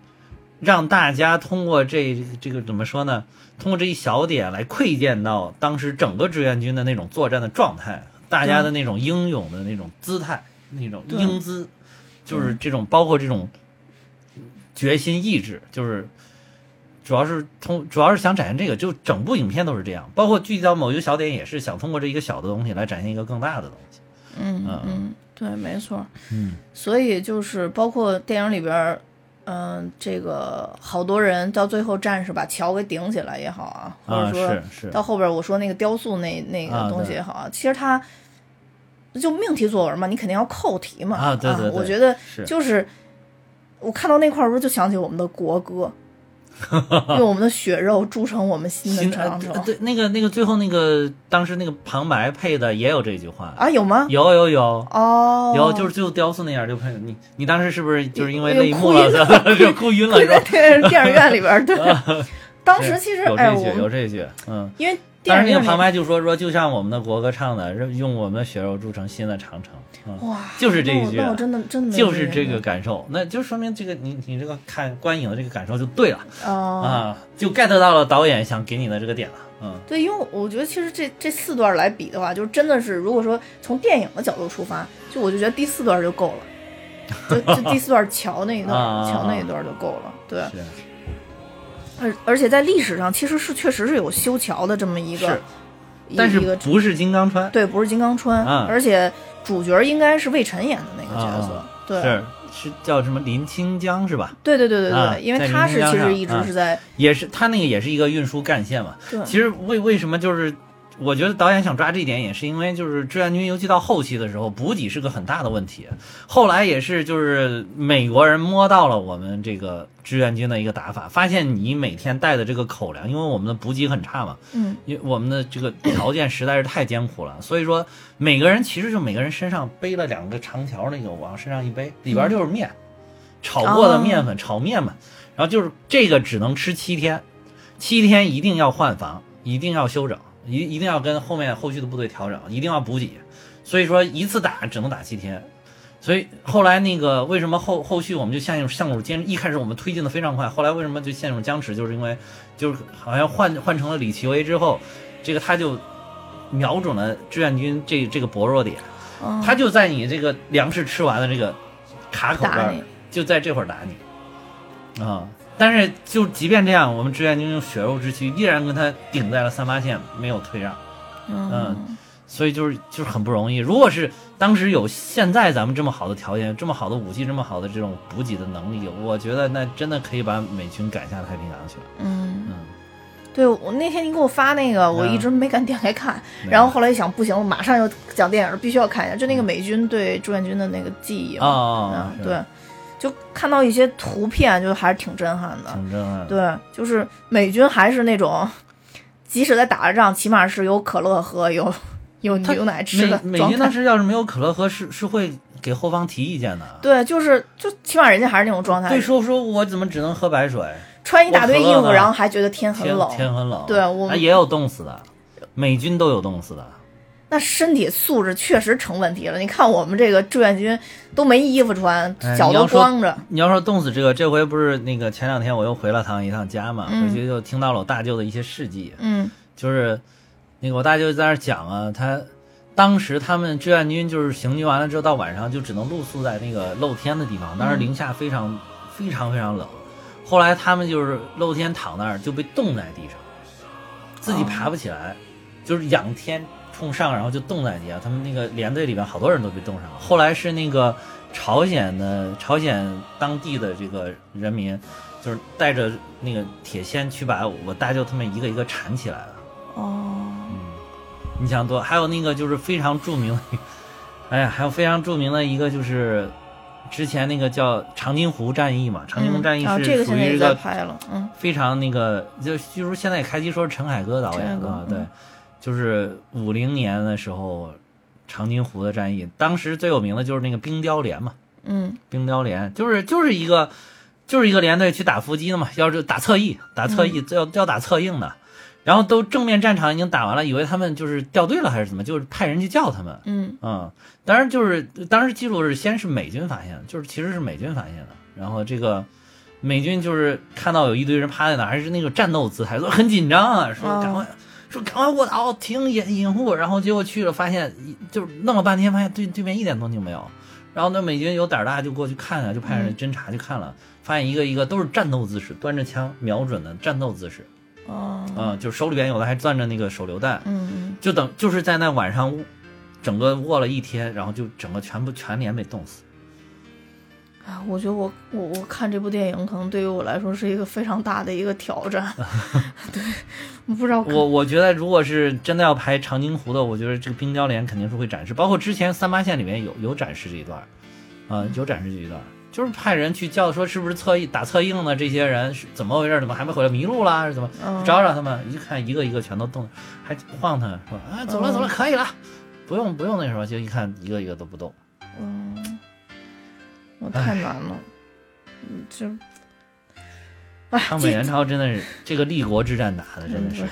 D: 让大家通过这这个怎么说呢？通过这一小点来窥见到当时整个志愿军的那种作战的状态，大家的那种英勇的那种姿态，那种英姿，就是这种包括这种决心意志，就是主要是通，主要是想展现这个，就整部影片都是这样，包括聚焦某一个小点，也是想通过这一个小的东西来展现一个更大的东西。
C: 嗯
D: 嗯。
C: 嗯，对，没错。
D: 嗯，
C: 所以就是包括电影里边儿，嗯、这个好多人到最后战士把桥给顶起来也好啊，或
D: 啊
C: 者说
D: 是是
C: 到后边我说那个雕塑那那个
D: 啊
C: 东西也好啊，其实它就命题作文嘛，你肯定要扣题嘛
D: 啊对对对
C: 我觉得就是我看到那块儿的时候就想起我们的国歌。用我们的血肉铸成我们新的长城
D: 呃对那个那个最后那个当时那个旁白配的也有这句话，
C: 啊？有吗？
D: 有有有。
C: 哦，
D: 有，就是最后雕塑那样就配你，你当时是不是就是因为
C: 有
D: 泪目了，就 哭晕了
C: 在？电电影院里边儿，对。当时其实哎，
D: 有这句，有这句，嗯。
C: 因为
D: 当时那个旁白就说说，就像我们的国歌唱的，用我们的血肉铸成新的长城，嗯，
C: 哇，
D: 就是这一句
C: 真的真的
D: 就是这个感受，那就说明这个你你这个看观影的这个感受就对了
C: 哦
D: 啊，就 get 到了导演想给你的这个点了，嗯，
C: 对，因为我觉得其实这这四段来比的话，就真的是如果说从电影的角度出发，就我就觉得第四段就够了，就就第四段桥那一段，
D: 啊
C: 桥那一段就够了。对，
D: 是
C: 而而且在历史上其实是确实是有修桥的这么一个，
D: 但是不是金刚川，
C: 对，不是金刚川，
D: 啊
C: 而且主角应该是魏晨演的那个角色，
D: 啊
C: 对，
D: 是是叫什么林清江是吧？
C: 对对对对对，
D: 啊
C: 因为他是其实一直是在、
D: 也是他那个也是一个运输干线嘛。
C: 对，
D: 其实为为什么就是我觉得导演想抓这一点，也是因为就是志愿军，尤其到后期的时候，补给是个很大的问题。后来也是就是美国人摸到了我们这个志愿军的一个打法，发现你每天带的这个口粮，因为我们的补给很差嘛，
C: 嗯
D: 因为我们的这个条件实在是太艰苦了，所以说每个人其实就每个人身上背了两个长条，那个往身上一背，里边就是面，炒过的面粉，炒面嘛，然后就是这个只能吃七天，七天一定要换防，一定要休整，一一定要跟后面后续的部队调整，一定要补给，所以说一次打只能打七天。所以后来那个为什么后后续我们就陷入项目坚，一开始我们推进的非常快，后来为什么就陷入僵持，就是因为就是好像换换成了李奇微之后，这个他就瞄准了志愿军这这个薄弱点，
C: 嗯
D: 他就在你这个粮食吃完的这个卡口这儿，就在这会儿打你啊。但是就即便这样，我们志愿军用血肉之躯依然跟他顶在了三八线，没有退让。
C: 嗯
D: 所以就是就是很不容易。如果是当时有现在咱们这么好的条件、这么好的武器、这么好的这种补给的能力，我觉得那真的可以把美军赶下太平洋去了。
C: 嗯，
D: 嗯，
C: 对我那天你给我发那个，我
D: 嗯
C: 一直没敢点开看，
D: 对
C: 然后后来一想不行，我马上要讲电影了，必须要看一下，就那个美军对志愿军的那个记忆啊，
D: 哦
C: 嗯，对，就看到一些图片，就还是挺震撼的。
D: 挺震撼的。
C: 对，就是美军还是那种，即使在打着仗，起码是有可乐喝，有有
D: 他
C: 牛奶吃的
D: 美美。军当时要是没有可乐喝，是是会给后方提意见的。
C: 对，就是就起码人家还是那种状态
D: 对，，说说我怎么只能喝白水？
C: 穿一大堆衣服，然后还觉得天很冷，
D: 天很冷。
C: 对我
D: 啊也有冻死的，美军都有冻死的。
C: 那身体素质确实成问题了。你看我们这个志愿军都没衣服穿，脚都
D: 哎你要说
C: 光着。
D: 你要说冻死这个，这回不是那个前两天我又回了趟一趟家嘛，
C: 嗯
D: 回去就听到了我大舅的一些事迹，
C: 嗯
D: 就是那个我大舅在那讲啊，他当时他们志愿军就是行军完了之后，到晚上就只能露宿在那个露天的地方，当时零下非常、非常非常冷。后来他们就是露天躺那儿就被冻在地上，自己爬不起来，就是仰天冲上，然后就冻在地下。他们那个连队里边好多人都被冻上了。后来是那个朝鲜的朝鲜当地的这个人民，就是带着那个铁锨去把我大舅他们一个一个铲起来了。
C: 哦，嗯
D: 你想多，还有那个就是非常著名的，哎呀，还有非常著名的一个就是之前那个叫长津湖战役嘛，长津湖战役
C: 啊，
D: 是属于一个
C: 在拍了，嗯
D: 非常那个，就据说现在也开机说是陈凯歌导演啊，
C: 嗯
D: 对，就是五零年的时候长津湖的战役，当时最有名的就是那个冰雕连嘛，
C: 嗯。
D: 冰雕连就是就是一个就是一个连队去打伏击的嘛，要是打侧翼，打侧翼要要打侧应的，然后都正面战场已经打完了，以为他们就是掉队了还是怎么，就是派人去叫他们，
C: 嗯。
D: 嗯，当然就是当时记录是先是美军发现的，就是其实是美军发现的，然后这个美军就是看到有一堆人趴在那儿，还是那个战斗姿态，都很紧张啊，说
C: 哦。
D: 赶快、说赶快卧倒，停掩掩护，然后结果去了发现就是弄了半天，发现对对面一点动静没有，然后那美军有胆儿大就过去看啊，就派人侦察去看了，发现一个一个都是战斗姿势，端着枪瞄准的战斗姿势，
C: 哦。
D: 嗯，就手里边有的还攥着那个手榴弹，
C: 嗯嗯。
D: 就等就是在那晚上，整个卧了一天，然后就整个全部全连被冻死。
C: 啊，我觉得我我我看这部电影可能对于我来说是一个非常大的一个挑战，对，我不知道
D: 我我觉得如果是真的要拍长津湖的，我觉得这个冰雕连肯定是会展示，包括之前三八线里面有有展示这一段，啊、有展示这一段，就是派人去叫说是不是侧翼打侧应的这些人是怎么回事？怎么还没回来？迷路啦？是怎么？
C: 嗯
D: 找找他们，一看一个一个全都动，还晃他说啊走了走了，
C: 嗯
D: 可以了，不用不用那什么，就一看一个一个都不动。
C: 嗯，我太难了，嗯，这，哎，
D: 抗美援朝真的是这个立国之战打的真的是
C: 嗯，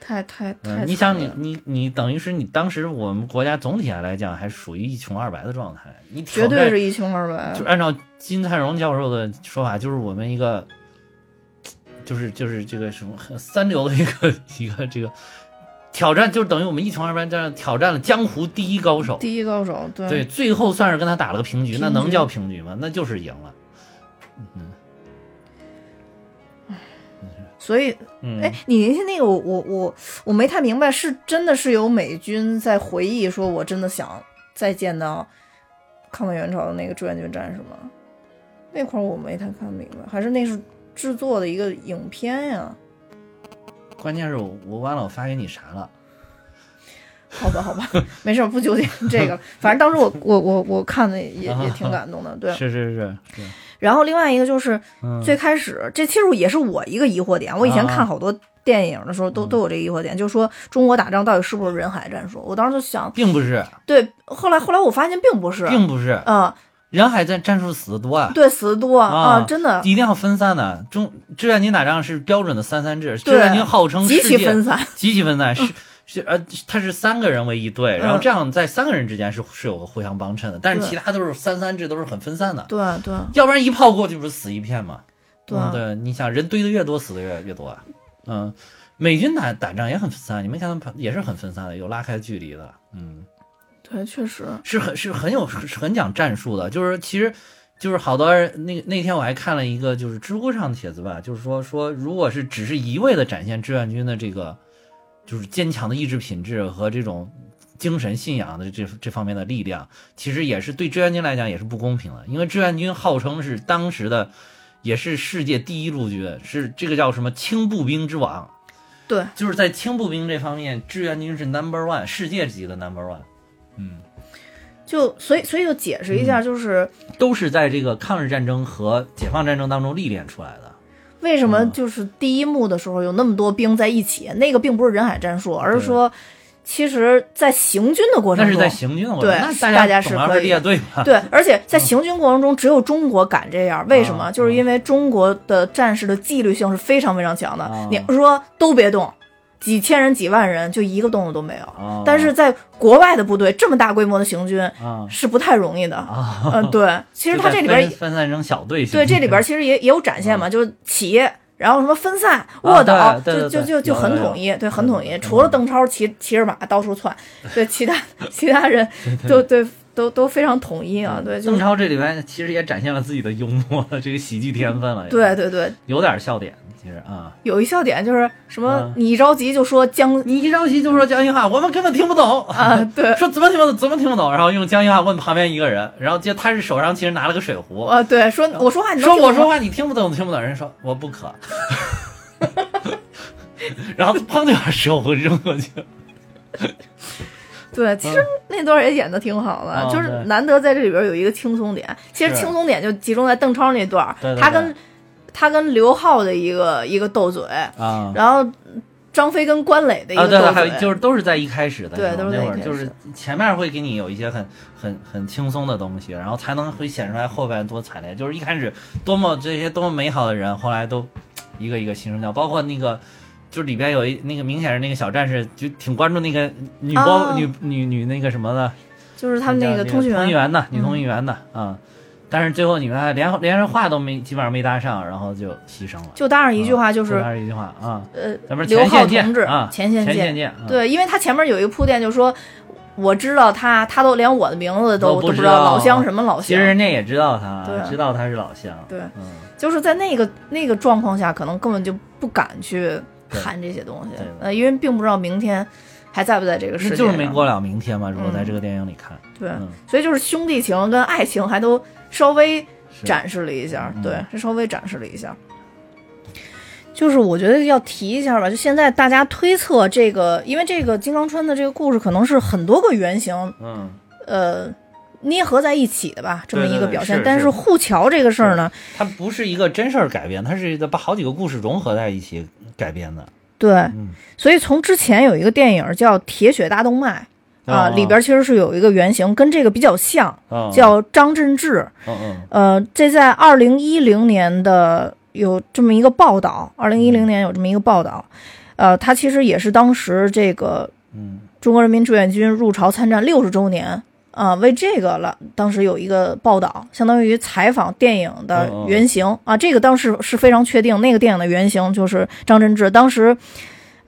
C: 太太太
D: 嗯，你想你你你等于是你当时我们国家总体上来讲还属于一穷二白的状态，你
C: 绝对是一穷二白
D: 就，按照金灿荣教授的说法，就是我们一个，就是就是这个什么很三流的一个一个这个挑战，就等于我们一穷二白这样挑战了江湖第一高手。
C: 第一高手，对
D: 对，最后算是跟他打了个平局，
C: 平局
D: 那能叫平局吗？那就是赢了。
C: 所以
D: 嗯，
C: 哎，你那个我我我我没太明白，是真的是有美军在回忆说，我真的想再见到抗美援朝的那个志愿军战士吗？那块儿我没太看明白，还是那是制作的一个影片呀？
D: 关键是我我忘了我发给你啥了。
C: 好吧，好吧，没事儿，不纠结这个。反正当时我我我我看的也也挺感动的，对。
D: 是是是是，
C: 然后另外一个就是
D: 嗯，
C: 最开始，这其实也是我一个疑惑点。我以前
D: 啊
C: 看好多电影的时候，都都有这个疑惑点，就是说中国打仗到底是不是人海战术？我当时就想，
D: 并不是，
C: 对，后来后来我发现并不是，
D: 并不是，
C: 嗯、
D: 人海战战术死的多啊。
C: 对，死的多
D: 啊
C: 真的
D: 一定要分散的。中志愿军打仗是标准的三三制，志愿军号称
C: 极其分散。
D: 极其分散，是是呃，他是三个人为一队，然后
C: 嗯
D: 这样在三个人之间是是有个互相帮衬的，但是其他都是三三制，都是很分散的，
C: 对对
D: 要不然一炮过去不是死一片吗？
C: 对
D: 嗯对，你想人堆的越多，死的越越多啊。嗯，美军打打仗也很分散，你没看他们也是很分散的，有拉开距离的，嗯。
C: 对，确实，
D: 是很是很有是很讲战术的，就是其实就是好多人那那天我还看了一个就是知乎上的帖子吧，就是说说如果是只是一味的展现志愿军的这个就是坚强的意志品质和这种精神信仰的这这方面的力量，其实也是对志愿军来讲也是不公平的，因为志愿军号称是当时的也是世界第一陆军，是这个叫什么轻步兵之王。
C: 对，
D: 就是在轻步兵这方面，志愿军是 number one，世界级的 number one，嗯，
C: 就所以所以就解释一下，就是
D: 都是在这个抗日战争和解放战争当中历练出来的。
C: 为什么
D: 嗯
C: 就是第一幕的时候有那么多兵在一起，那个并不是人海战术，而是说，其实，在行军的过程中，
D: 那是在行军的过程
C: 对
D: 那大
C: 大家是可以
D: 是列队吧？
C: 对，而且在行军过程中，只有中国敢这样。为什么？
D: 啊
C: 就是因为中国的战士的纪律性是非常非常强的。
D: 啊
C: 你说都别动，几千人、几万人，就一个动作都没有。
D: 啊
C: 但是在国外的部队这么大规模的行军
D: 啊。
C: 是不太容易的。
D: 啊，
C: 嗯，对，其实
D: 就在
C: 它这里边
D: 分分散成小队行
C: 对，这里边 其实也也有展现嘛，就是起，然后什么分散、卧倒，就就就就很统一，对，很统一。
D: 嗯
C: 除了邓超骑骑着马到处窜，对，其他 其他人就对都都非常统一啊，对，就是
D: 邓超这里边其实也展现了自己的幽默 这个喜剧天分了，
C: 对对对，
D: 有点笑点，其实啊。
C: 有一笑点就是什么
D: 嗯，
C: 你一着急就说江
D: 你一着急就说江西话，我们根本听不懂
C: 啊，对，
D: 说怎么听不懂，怎么听不懂，然后用江西话问旁边一个人，然后就他是手上其实拿了个水壶，
C: 啊，对，说我说话你
D: 说我说话你听不懂，听不懂，人说我不渴，然后砰就把水壶扔过去了。
C: 对，其实那段也演的挺好的，
D: 嗯
C: 就是难得在这里边有一个轻松点。其实轻松点就集中在邓超那段他跟他跟刘浩的一个一个斗嘴，
D: 啊
C: 然后张飞跟关磊的一
D: 啊，对对，
C: 个斗嘴，
D: 还有就是都是在一开始的
C: 对都是在
D: 那会儿就是前面会给你有一些很很很轻松的东西，然后才能会显出来后边多惨烈。就是一开始多么这些多么美好的人，后来都一个一个牺牲掉，包括那个。就是里边有一那个明显是那个小战士，就挺关注那个女包、
C: 啊。
D: 女女女那个什么的，
C: 就是他们那个通讯员，
D: 通员的女
C: 嗯。
D: 通讯员的啊、但是最后你们连连人话都没，基本上没搭上，然后就牺牲了。
C: 就搭上一句话，就
D: 就是搭上一句话啊，
C: 呃，
D: 咱们
C: 刘浩
D: 前线
C: 同志
D: 啊，前
C: 前线见对，因为他前面有一个铺垫，就说我知道他，他都连我的名字都
D: 都不
C: 不知道，老乡什么老乡，
D: 其实人家也知道他
C: 对，
D: 知道他是老乡，
C: 对，
D: 嗯，
C: 就是在那个那个状况下，可能根本就不敢去看这些东西，呃，因为并不知道明天还在不在这个世界上，
D: 就是没过了明天嘛。如果
C: 嗯
D: 在这个电影里看，
C: 对，
D: 嗯。
C: 所以就是兄弟情跟爱情还都稍微展示了一下，
D: 嗯。
C: 对，是稍微展示了一下。就是我觉得要提一下吧，就现在大家推测这个，因为这个金刚川的这个故事可能是很多个原型，
D: 嗯，
C: 呃，捏合在一起的吧，这么一个表现。但是护桥这个事儿呢，
D: 它不是一个真事儿改编，它是把好几个故事融合在一起改编的。
C: 对，
D: 嗯。
C: 所以从之前有一个电影叫《铁血大动脉》啊，
D: 哦
C: 里边其实是有一个原型跟这个比较像，
D: 嗯，
C: 叫张振志。
D: 嗯嗯。
C: 呃，这在二零一零年的有这么一个报道，二零一零年有这么一个报道，呃，他其实也是当时这个
D: 嗯。
C: 中国人民志愿军入朝参战六十周年啊、为这个了，当时有一个报道，相当于采访电影的原型、啊，这个当时是非常确定，那个电影的原型就是张真志，当时，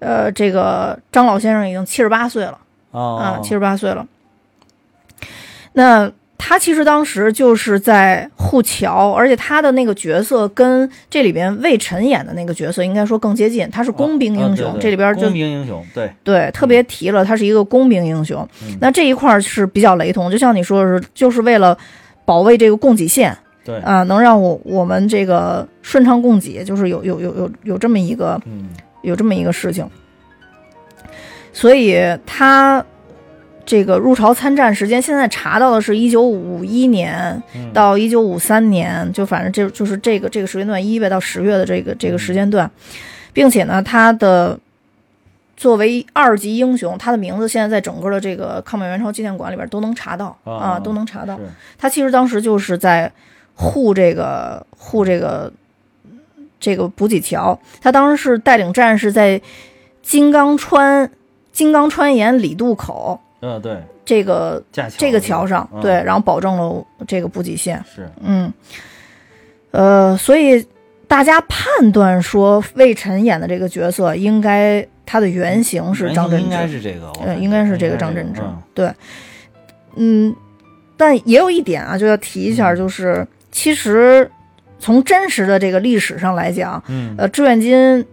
C: 呃，这个张老先生已经七十八岁了。
D: 哦
C: 啊，七十八岁了。那他其实当时就是在护桥，而且他的那个角色跟这里边魏晨演的那个角色应该说更接近，他是工兵英雄，
D: 哦对对
C: 这里边就
D: 工兵英雄，对，
C: 对特别提了，他是一个工兵英雄。
D: 嗯。
C: 那这一块儿是比较雷同，就像你说的是，就是为了保卫这个供给线
D: 对，
C: 啊、能让我我们这个顺畅供给，就是有有有有有这么一个
D: 嗯。
C: 有这么一个事情，所以他这个入朝参战时间，现在查到的是一九五一年
D: 嗯。
C: 到一九五三年，就反正这就是这个这个时间段一月到十月的这个这个时间段，并且呢，他的作为二级英雄，他的名字现在在整个的这个抗美援朝纪念馆里边都能查到
D: 哦
C: 啊，都能查到。他其实当时就是在护这个护这个这个补给桥，他当时是带领战士在金刚川金刚川沿李渡口
D: 嗯对，
C: 这个这个桥上，
D: 嗯。
C: 对，然后保证了这个补给线。
D: 是。
C: 嗯，呃，所以大家判断说魏晨演的这个角色应该他的原型是张震
D: 应该，是这个，我
C: 呃，
D: 感觉
C: 应该是这个张震之
D: 嗯，
C: 对，嗯，但也有一点啊，就要提一下，
D: 嗯。
C: 就是其实从真实的这个历史上来讲，
D: 嗯。
C: 呃，志愿军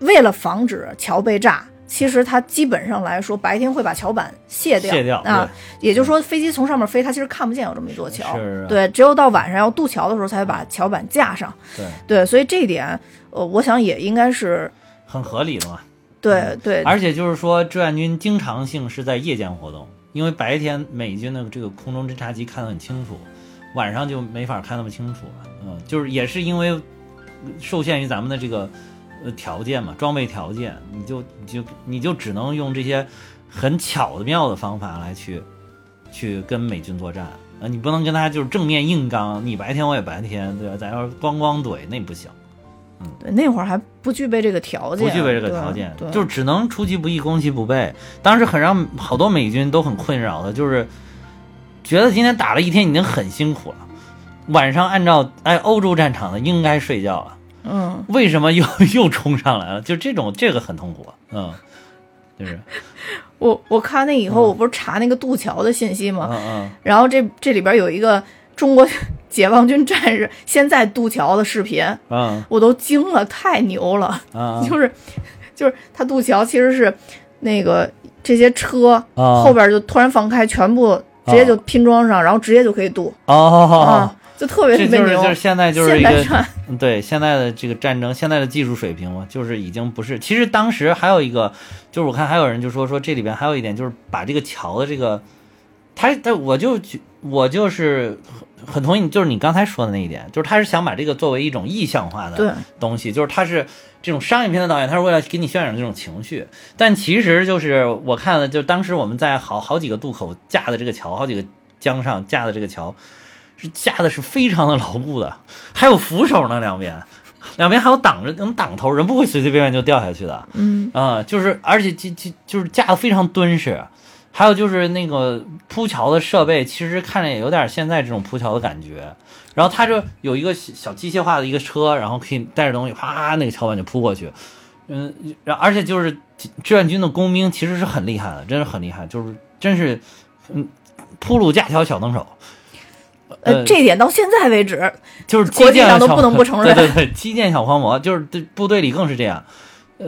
C: 为了防止桥被炸。其实它基本上来说，白天会把桥板卸掉，
D: 卸掉
C: 啊，也就是说，飞机从上面飞，它其实看不见有这么一座桥。
D: 是啊
C: 对，只有到晚上要渡桥的时候，才会把桥板架上。
D: 对
C: 对，所以这一点，呃，我想也应该是
D: 很合理的嘛。
C: 对对，
D: 而且就是说，志愿军经常性是在夜间活动，因为白天美军的这个空中侦察机看得很清楚，晚上就没法看那么清楚了。嗯，就是也是因为受限于咱们的这个呃条件嘛，装备条件，你就你就你就只能用这些很巧妙的方法来去去跟美军作战啊，你不能跟他就是正面硬刚，你白天我也白天，对吧？咱要是咣咣怼那不行。
C: 对那会儿还不具备这个条件，
D: 不具备这个条件，就只能出其不意，攻其不备。当时很让好多美军都很困扰的，就是觉得今天打了一天已经很辛苦了，晚上按照哎欧洲战场的应该睡觉了，
C: 嗯，
D: 为什么又 又冲上来了？就这种这个很痛苦，嗯，就是。
C: 我我看那以后，我不是查那个渡桥的信息吗？
D: 嗯嗯。
C: 然后这这里边有一个中国解放军战士现在渡桥的视频，
D: 嗯。
C: 我都惊了，太牛了！
D: 嗯，
C: 就是就是他渡桥其实是那个这些车
D: 嗯
C: 后边就突然放开，全部直接就拼装上，然后直接就可以渡。
D: 哦。
C: 啊，，就特别
D: 这
C: 特别牛。
D: 就是就是现在就是一个对现在的这个战争，现在的技术水平嘛，就是已经不是。其实当时还有一个，就是我看还有人就说说这里边还有一点，就是把这个桥的这个，他他我就我就是很很同意你，就是你刚才说的那一点，就是他是想把这个作为一种意象化的东西，就是他是这种商业片的导演，他是为了给你渲染这种情绪，但其实就是我看了，就当时我们在好好几个渡口架的这个桥，好几个江上架的这个桥。是架的是非常的牢固的，还有扶手呢，两边，两边还有挡着能挡头，人不会随随便便就掉下去的。
C: 嗯
D: 啊、就是而且就就就是架的非常敦实，还有就是那个铺桥的设备，其实看着也有点现在这种铺桥的感觉。然后它这有一个小小机械化的一个车，然后可以带着东西，啪，那个桥板就铺过去。嗯，然而且就是志愿军的工兵其实是很厉害的，真是很厉害，就是真是嗯铺路架桥小能手。
C: 呃，这一点到现在为止，
D: 就是
C: 国际
D: 基建
C: 上都不能不承认。
D: 对对对，基建小狂魔就是对部队里更是这样。呃，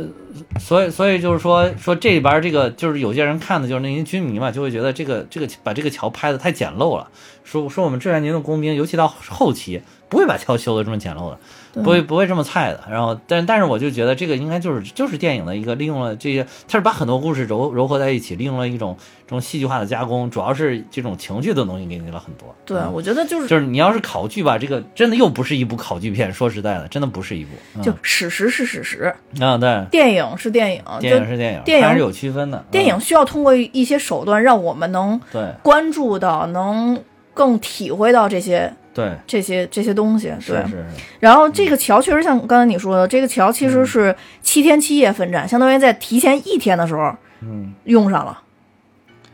D: 所以所以就是说说这里边这个就是有些人看的就是那些军迷嘛，就会觉得这个这个把这个桥拍的太简陋了，说说我们志愿军的工兵，尤其到后期不会把桥修的这么简陋的，不会不会这么菜的。然后但但是我就觉得这个应该就是就是电影的一个利用了这些，它是把很多故事揉揉合在一起，利用了一种这种戏剧化的加工，主要是这种情绪的东西给你了很多。
C: 对
D: 嗯
C: 我觉得就是
D: 就是你要是考据吧，这个真的又不是一部考据片。说实在的，真的不是一部。嗯、
C: 就史实是史实，
D: 啊，对，
C: 电影是电影，
D: 电影
C: 是
D: 电影，
C: 电影
D: 还是有区分的。
C: 电影需要通过一些手段让我们能
D: 嗯、对
C: 关注到，能更体会到这些
D: 对。
C: 这些这些东西。对，
D: 是是。是，
C: 然后这个桥确实像刚才你说的，这个桥其实是七天七夜奋战，相当于在提前一天的时候
D: 嗯，
C: 用上了。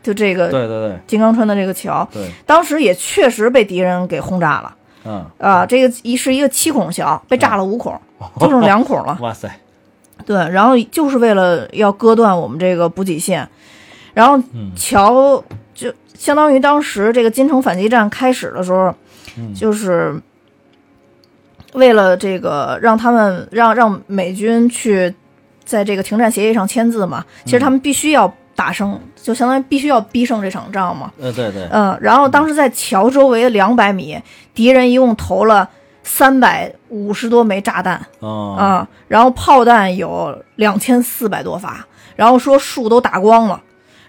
C: 就这个
D: 对对对。
C: 金刚川的这个桥，
D: 对，
C: 当时也确实被敌人给轰炸了。
D: 嗯，
C: 啊！这个一是一个七孔桥，被炸了五孔，就剩两孔了。
D: 哇塞，
C: 对，然后就是为了要割断我们这个补给线，然后
D: 嗯。
C: 桥就相当于当时这个金城反击战开始的时候，
D: 嗯
C: 就是为了这个让他们让让美军去在这个停战协议上签字嘛，其实他们必须要打胜，就相当于必须要逼胜这场仗嘛。
D: 呃对对，
C: 嗯，然后当时在桥周围两百米，敌人一共投了三百五十多枚炸弹。
D: 哦，
C: 啊，然后炮弹有两千四百多发，然后说树都打光了，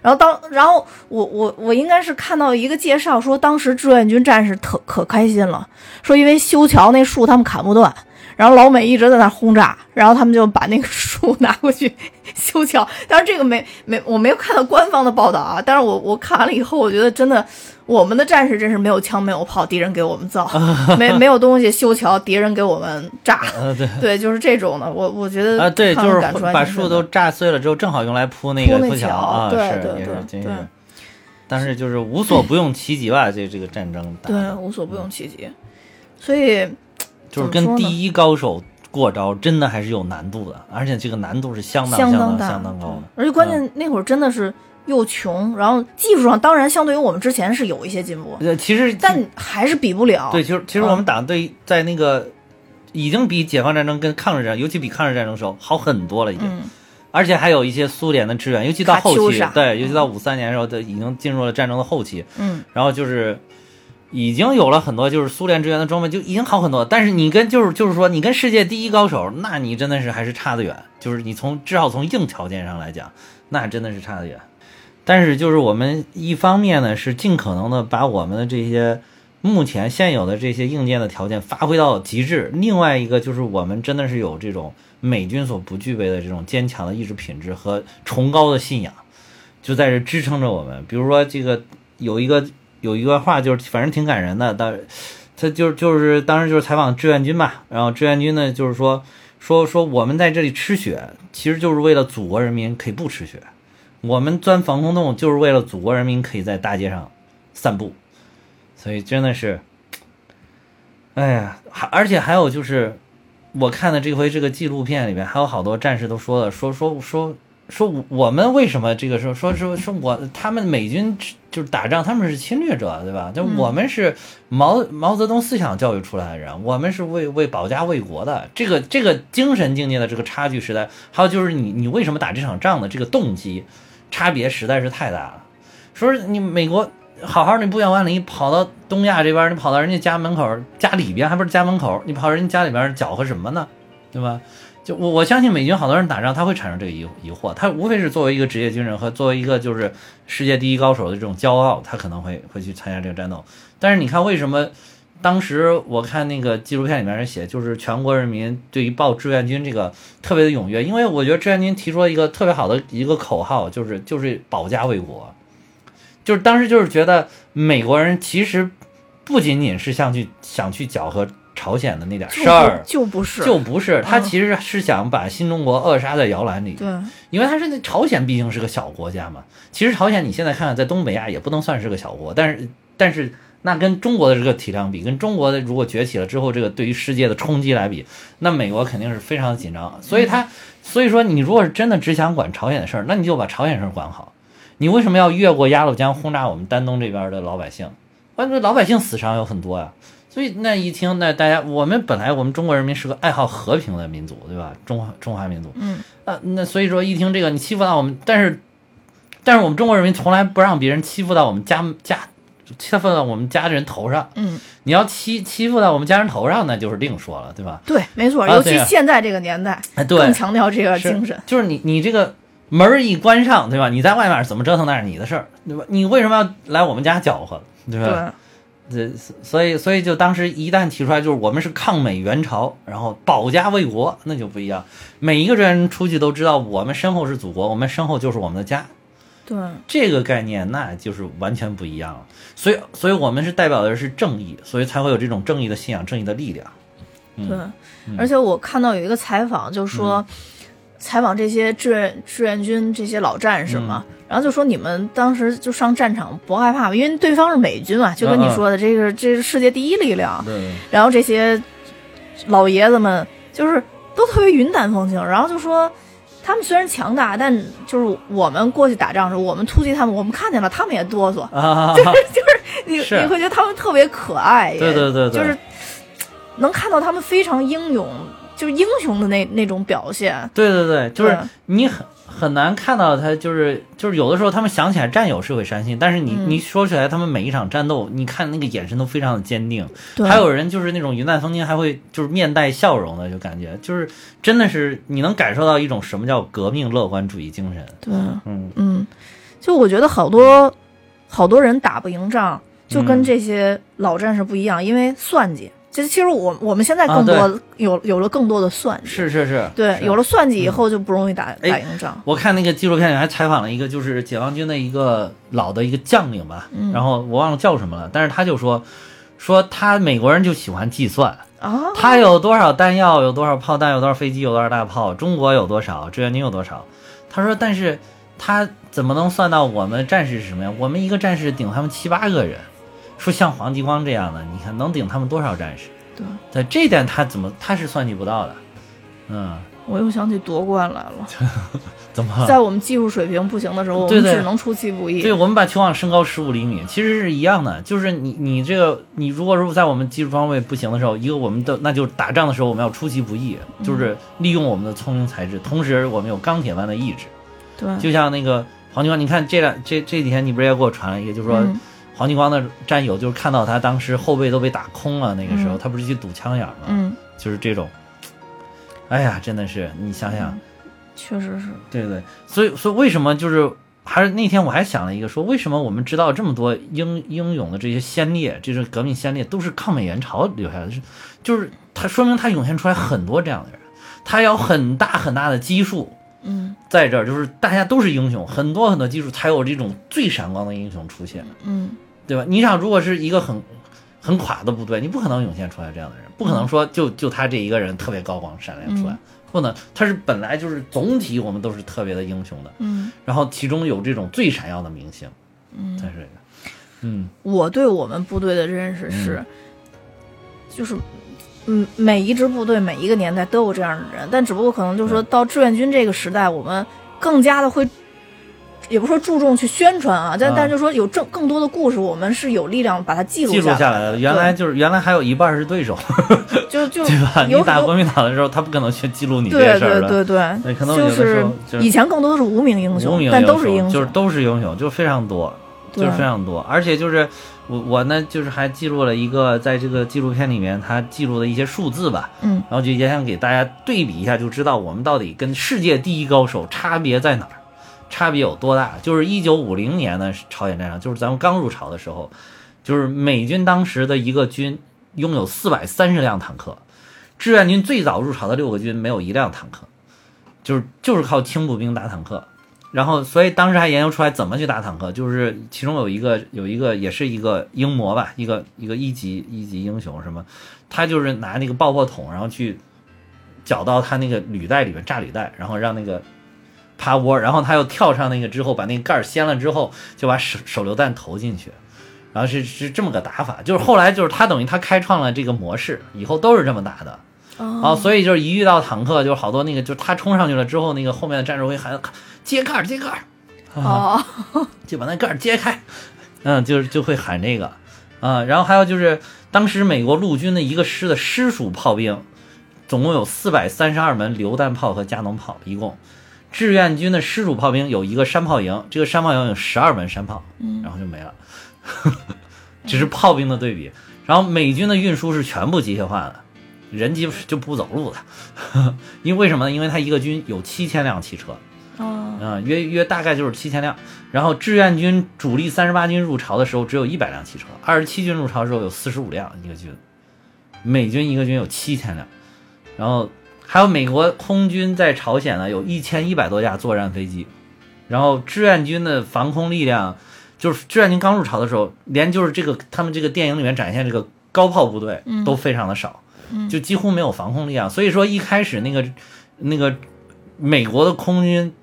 C: 然后当然后我我我应该是看到一个介绍说，当时志愿军战士特可开心了，说因为修桥那树他们砍不断，然后老美一直在那轰炸，然后他们就把那个树 拿过去修桥，但是这个没没我没有看到官方的报道啊，但是我我看完了以后，我觉得真的我们的战士真是没有枪没有炮，敌人给我们造，没没有东西修桥，敌人给我们炸。
D: 呃 对。
C: 对，就是这种的，我我觉得
D: 啊，对，就是把树都炸碎了之后，正好用来铺那个铺桥啊，
C: 对
D: 是也是
C: 对。
D: 但是就是无所不用其极吧，这这个战争打
C: 对无所不用其极，所以
D: 就是跟第一高手过招，真的还是有难度的，而且这个难度是相当当
C: 相当大，
D: 相当高的。
C: 而且关键那会儿真的是又穷，然后技术上当然相对于我们之前是有一些进步，
D: 对，其实
C: 但还是比不了。
D: 对，其实其实
C: 嗯
D: 我们党对在那个已经比解放战争跟抗日战，尤其比抗日战争时候好很多了，已经。
C: 嗯，
D: 而且还有一些苏联的支援，尤其到后期对，尤其到五三年的时候，都已经进入了战争的后期。
C: 嗯，
D: 然后就是，已经有了很多就是苏联支援的装备，就已经好很多。但是你跟就是就是说你跟世界第一高手，那你真的是还是差得远。就是你从至少从硬条件上来讲，那真的是差得远。但是就是我们一方面呢是尽可能的把我们的这些目前现有的这些硬件的条件发挥到极致，另外一个就是我们真的是有这种美军所不具备的这种坚强的意志品质和崇高的信仰，就在这支撑着我们。比如说这个有一个有一个话就是反正挺感人的，但他就就是当时就是采访志愿军嘛，然后志愿军呢就是说说说我们在这里吃血，其实就是为了祖国人民可以不吃血。我们钻防空洞就是为了祖国人民可以在大街上散步，所以真的是，哎呀，还而且还有就是，我看的这回这个纪录片里面还有好多战士都说了，说说说说我们为什么这个时候说说说我他们美军就是打仗，他们是侵略者，对吧？就我们是毛毛泽东思想教育出来的人，我们是为为保家卫国的，这个这个精神境界的这个差距实在，还有就是你你为什么打这场仗的这个动机。差别实在是太大了。说是你美国好好你不远万里跑到东亚这边，你跑到人家家门口家里边，还不是家门口，你跑人家家里边搅和什么呢？对吧？就我我相信美军好多人打仗，他会产生这个疑疑惑，他无非是作为一个职业军人和作为一个就是世界第一高手的这种骄傲，他可能会会去参加这个战斗。但是你看为什么？当时我看那个纪录片里面写，就是全国人民对于报志愿军这个特别的踊跃，因为我觉得志愿军提出了一个特别好的一个口号，就是就是保家卫国，就是当时就是觉得美国人其实不仅仅是想去想去搅和朝鲜的那点事儿，
C: 就不是
D: 就不是，他其实是想把新中国扼杀在摇篮里，
C: 对，
D: 因为他是那朝鲜毕竟是个小国家嘛，其实朝鲜你现在看看在东北亚也不能算是个小国，但是但是。那跟中国的这个体量比，跟中国的如果崛起了之后，这个对于世界的冲击来比，那美国肯定是非常紧张。所以他，所以说你如果是真的只想管朝鲜的事儿，那你就把朝鲜事儿管好。你为什么要越过鸭绿江轰炸我们丹东这边的老百姓？关键老百姓死伤有很多呀。所以那一听，那大家我们本来我们中国人民是个爱好和平的民族，对吧？中华中华民族，
C: 嗯，
D: 啊，那所以说一听这个，你欺负到我们，但是但是我们中国人民从来不让别人欺负到我们家家。欺负到我们家人头上，
C: 嗯，
D: 你要欺欺负到我们家人头上，那就是另说了，对吧？
C: 对，没错，
D: 啊
C: 尤其现在这个年代，
D: 哎，对，
C: 更强调这个精神。
D: 就是你你这个门儿一关上，对吧？你在外面怎么折腾那是你的事儿，对吧？你为什么要来我们家搅和，对吧？
C: 对，
D: 这所以所以就当时一旦提出来，就是我们是抗美援朝，然后保家卫国，那就不一样。每一个人出去都知道，我们身后是祖国，我们身后就是我们的家。
C: 对，
D: 这个概念那就是完全不一样了。所以，所以我们是代表的是正义，所以才会有这种正义的信仰、正义的力量。嗯、
C: 对，而且我看到有一个采访，就说、采访这些志愿志愿军这些老战士嘛，然后就说你们当时就上战场不害怕吗？因为对方是美军嘛，就跟你说的，这个这是世界第一力量。
D: 对，
C: 然后这些老爷子们就是都特别云淡风轻，然后就说。他们虽然强大，但就是我们过去打仗的时候，我们突击他们，我们看见了，他们也哆嗦，
D: 啊，
C: 就是就是你
D: 是。
C: 你会觉得他们特别可爱，
D: 对对对对。
C: 就是能看到他们非常英勇，就是英雄的那那种表现。
D: 对对对，就是你很很难看到他，就是就是有的时候他们想起来战友是会伤心，但是你、
C: 嗯
D: 你说起来他们每一场战斗，你看那个眼神都非常的坚定。
C: 对
D: 还有人就是那种云淡风轻，还会就是面带笑容的，就感觉就是真的是你能感受到一种什么叫革命乐观主义精神。
C: 对，
D: 嗯，
C: 嗯，就我觉得好多好多人打不赢仗，就跟
D: 嗯
C: 这些老战士不一样，因为算计。其实，其实我我们现在
D: 啊
C: 更多、
D: 对
C: 有有了更多的算计，
D: 是是是，
C: 对，有了算计以后就不容易打、
D: 哎
C: 打赢仗。
D: 我看那个纪录片里还采访了一个，就是解放军的一个老的一个将领吧，
C: 嗯
D: 然后我忘了叫什么了，但是他就说，说他美国人就喜欢计算，
C: 啊，
D: 他有多少弹药，有多少炮弹，有多少飞机，有多少大炮，中国有多少，志愿军有多少。他说，但是他怎么能算到我们战士是什么呀？我们一个战士顶他们七八个人，说像黄继光这样的，你看能顶他们多少战士？
C: 对，
D: 在这点他怎么他是算计不到的，嗯，
C: 我又想起夺冠来了。
D: 怎么？
C: 在我们技术水平不行的时候，我们只能出其不意。
D: 对，我们把球网升高十五厘米，其实是一样的，就是你你这个你如果说在我们技术装备不行的时候，一个我们的那就打仗的时候我们要出其不意，就是利用我们的聪明才智，同时我们有钢铁般的意志。
C: 对，
D: 就像那个黄继光，你看这两这这几天你不是也给我传了一个，就是说
C: 嗯
D: 黄继光的战友就是看到他当时后背都被打空了，那个时候、
C: 嗯。
D: 他不是去堵枪眼吗？
C: 嗯，
D: 就是这种，哎呀，真的是你想想，
C: 确实是，
D: 对对，所以所以为什么就是还是那天我还想了一个说，为什么我们知道这么多英英勇的这些先烈，这是革命先烈，都是抗美援朝留下来的，是就是他说明他涌现出来很多这样的人，他有很大很大的基数
C: 嗯。
D: 在这儿，就是大家都是英雄，很多很多基数才有这种最闪光的英雄出现。
C: 嗯
D: 对吧？你想，如果是一个很很垮的部队，你不可能涌现出来这样的人，不可能说就就他这一个人特别高光闪亮出来，
C: 嗯。
D: 不能，他是本来就是总体我们都是特别的英雄的，
C: 嗯，
D: 然后其中有这种最闪耀的明星，嗯，才是这个，嗯。
C: 我对我们部队的认识是，就是。嗯，每一支部队每一个年代都有这样的人，但只不过可能就是说到志愿军这个时代，我们更加的会，也不说注重去宣传啊，但、
D: 啊
C: 但就说有正更多的故事，我们是有力量把它记录
D: 记录
C: 下
D: 下来的。原来就是原来还有一半是对手，
C: 就就
D: 对吧？你打国民党的时候，他不可能去记录你这事儿的。
C: 对对对，
D: 对可能
C: 就是以前更多的是无名英雄，
D: 无名
C: 但都是
D: 英
C: 英雄，
D: 就是都是英雄，就非常多，就是非常多。而且就是我我呢，就是还记录了一个在这个纪录片里面，他记录的一些数字吧，
C: 嗯
D: 然后就也想给大家对比一下，就知道我们到底跟世界第一高手差别在哪儿，差别有多大。就是一九五零年的朝鲜战场，就是咱们刚入朝的时候，就是美军当时的一个军拥有四百三十辆坦克，志愿军最早入朝的六个军没有一辆坦克，就是就是靠轻步兵打坦克。然后，所以当时还研究出来怎么去打坦克，就是其中有一个有一个也是一个英模吧，一个一个一级一级英雄什么，他就是拿那个爆破筒，然后去搅到他那个履带里面炸履带，然后让那个趴窝，然后他又跳上那个之后，把那个盖儿掀了之后，就把手手榴弹投进去，然后是是这么个打法，就是后来就是他等于他开创了这个模式，以后都是这么打的。哦，所以就是一遇到坦克，就是好多那个，就是他冲上去了之后，那个后面的战士会喊揭盖儿揭盖儿，
C: 哦，
D: 就把那盖儿揭开，嗯，就是就会喊这个，啊，然后还有就是当时美国陆军的一个师的师属炮兵，总共有四百三十二门榴弹炮和加农炮，一共。志愿军的师属炮兵有一个山炮营，这个山炮营有十二门山炮，
C: 嗯。
D: 然后就没了，只是炮兵的对比。然后美军的运输是全部机械化的，人机就不走路的，因为为什么呢？因为他一个军有七千辆汽车，
C: 哦，
D: 啊、约约大概就是七千辆。然后志愿军主力三十八军入朝的时候只有一百辆汽车，二十七军入朝的时候有四十五辆一个军，美军一个军有七千辆，然后还有美国空军在朝鲜呢有一千一百多架作战飞机，然后志愿军的防空力量，就是志愿军刚入朝的时候，连就是这个他们这个电影里面展现这个高炮部队都非常的少，就几乎没有防空力量。所以说一开始那个那个美国的空军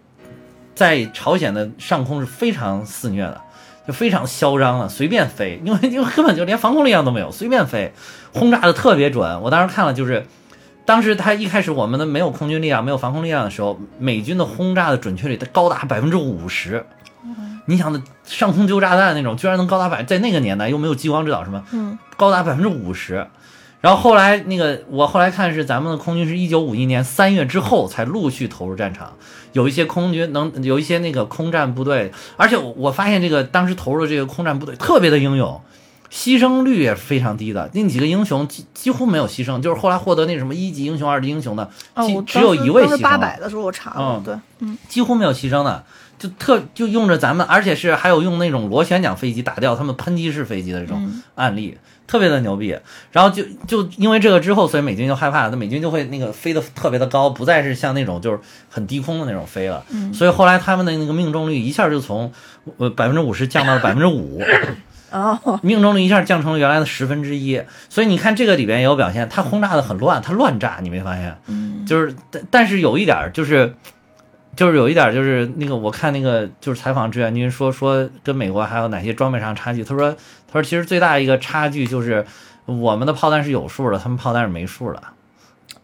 D: 在朝鲜的上空是非常肆虐的，就非常嚣张了，随便飞，因为因为根本就连防空力量都没有，随便飞，轰炸的特别准。我当时看了，就是当时他一开始我们的没有空军力量，没有防空力量的时候，美军的轰炸的准确率高达百分之五十。你想的上空丢炸弹那种，居然能高达百，在那个年代又没有激光制导什么，
C: 嗯，
D: 高达百分之五十。然后后来那个，我后来看是咱们的空军是一九五一年三月之后才陆续投入战场，有一些空军能有一些那个空战部队，而且我我发现这个当时投入的这个空战部队特别的英勇，牺牲率也是非常低的，那几个英雄几几乎没有牺牲，就是后来获得那什么一级英雄、二级英雄的，
C: 哦，
D: 几只有一位牺牲
C: 八百的时候我查了，
D: 嗯
C: 对，嗯，
D: 几乎没有牺牲的，就特就用着咱们，而且是还有用那种螺旋桨飞机打掉他们喷击式飞机的这种案例，特别的牛逼。然后就就因为这个之后，所以美军就害怕了，那美军就会那个飞得特别的高，不再是像那种就是很低空的那种飞了。所以后来他们的那个命中率一下就从呃百分之五十降到了百分之五。
C: 哦，
D: 命中率一下降成了原来的十分之一，所以你看这个里边也有表现，它轰炸的很乱，它乱炸，你没发现？
C: 嗯，
D: 就是但但是有一点儿就是，就是有一点儿就是那个我看那个就是采访志愿军说说跟美国还有哪些装备上差距，他说他说其实最大一个差距就是我们的炮弹是有数的，他们炮弹是没数的。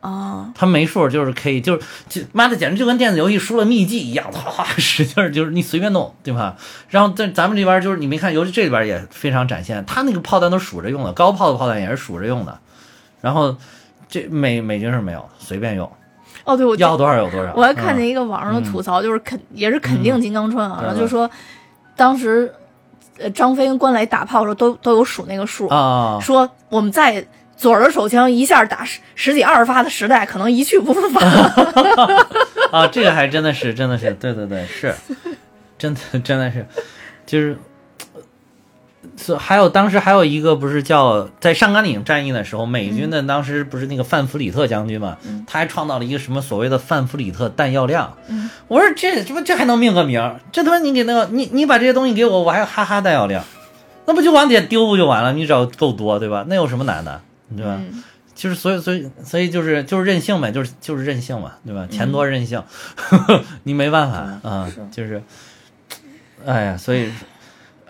C: 哦，
D: 他没数，就是可以，就是就妈的，简直就跟电子游戏输了秘籍一样，哗哗使劲儿，就是你随便弄，对吧？然后在咱们这边就是你没看，尤其这里边也非常展现，他那个炮弹都数着用的，高炮的炮弹也是数着用的，然后这美美军是没有，随便用，
C: 哦，对，我
D: 要多少有多少。
C: 我还看见
D: 嗯
C: 一个网上的吐槽，就是肯也是肯定金刚川啊，
D: 嗯
C: 然后就说当时呃张飞跟关磊打炮的时候都都有数那个数，
D: 啊，
C: 说我们在左轮手枪一下打十十几二十发的时代，可能一去不复返。
D: 啊，这个还真的是，真的是，对对对，是，真的真的是，就是，是还有当时还有一个不是叫在上甘岭战役的时候，美军的当时不是那个范弗里特将军嘛，他还创造了一个什么所谓的范弗里特弹药量。我说这这不这还能命个名？这他妈你给那个你你把这些东西给我，我还有哈哈弹药量，那不就往底下丢不就完了？你只要够多，对吧？那有什么难的，对吧？就是所以所以所以就是就是任性呗，就是就是任性嘛，对吧？钱多任性，你没办法啊、
C: 是。
D: 就是，哎呀，所以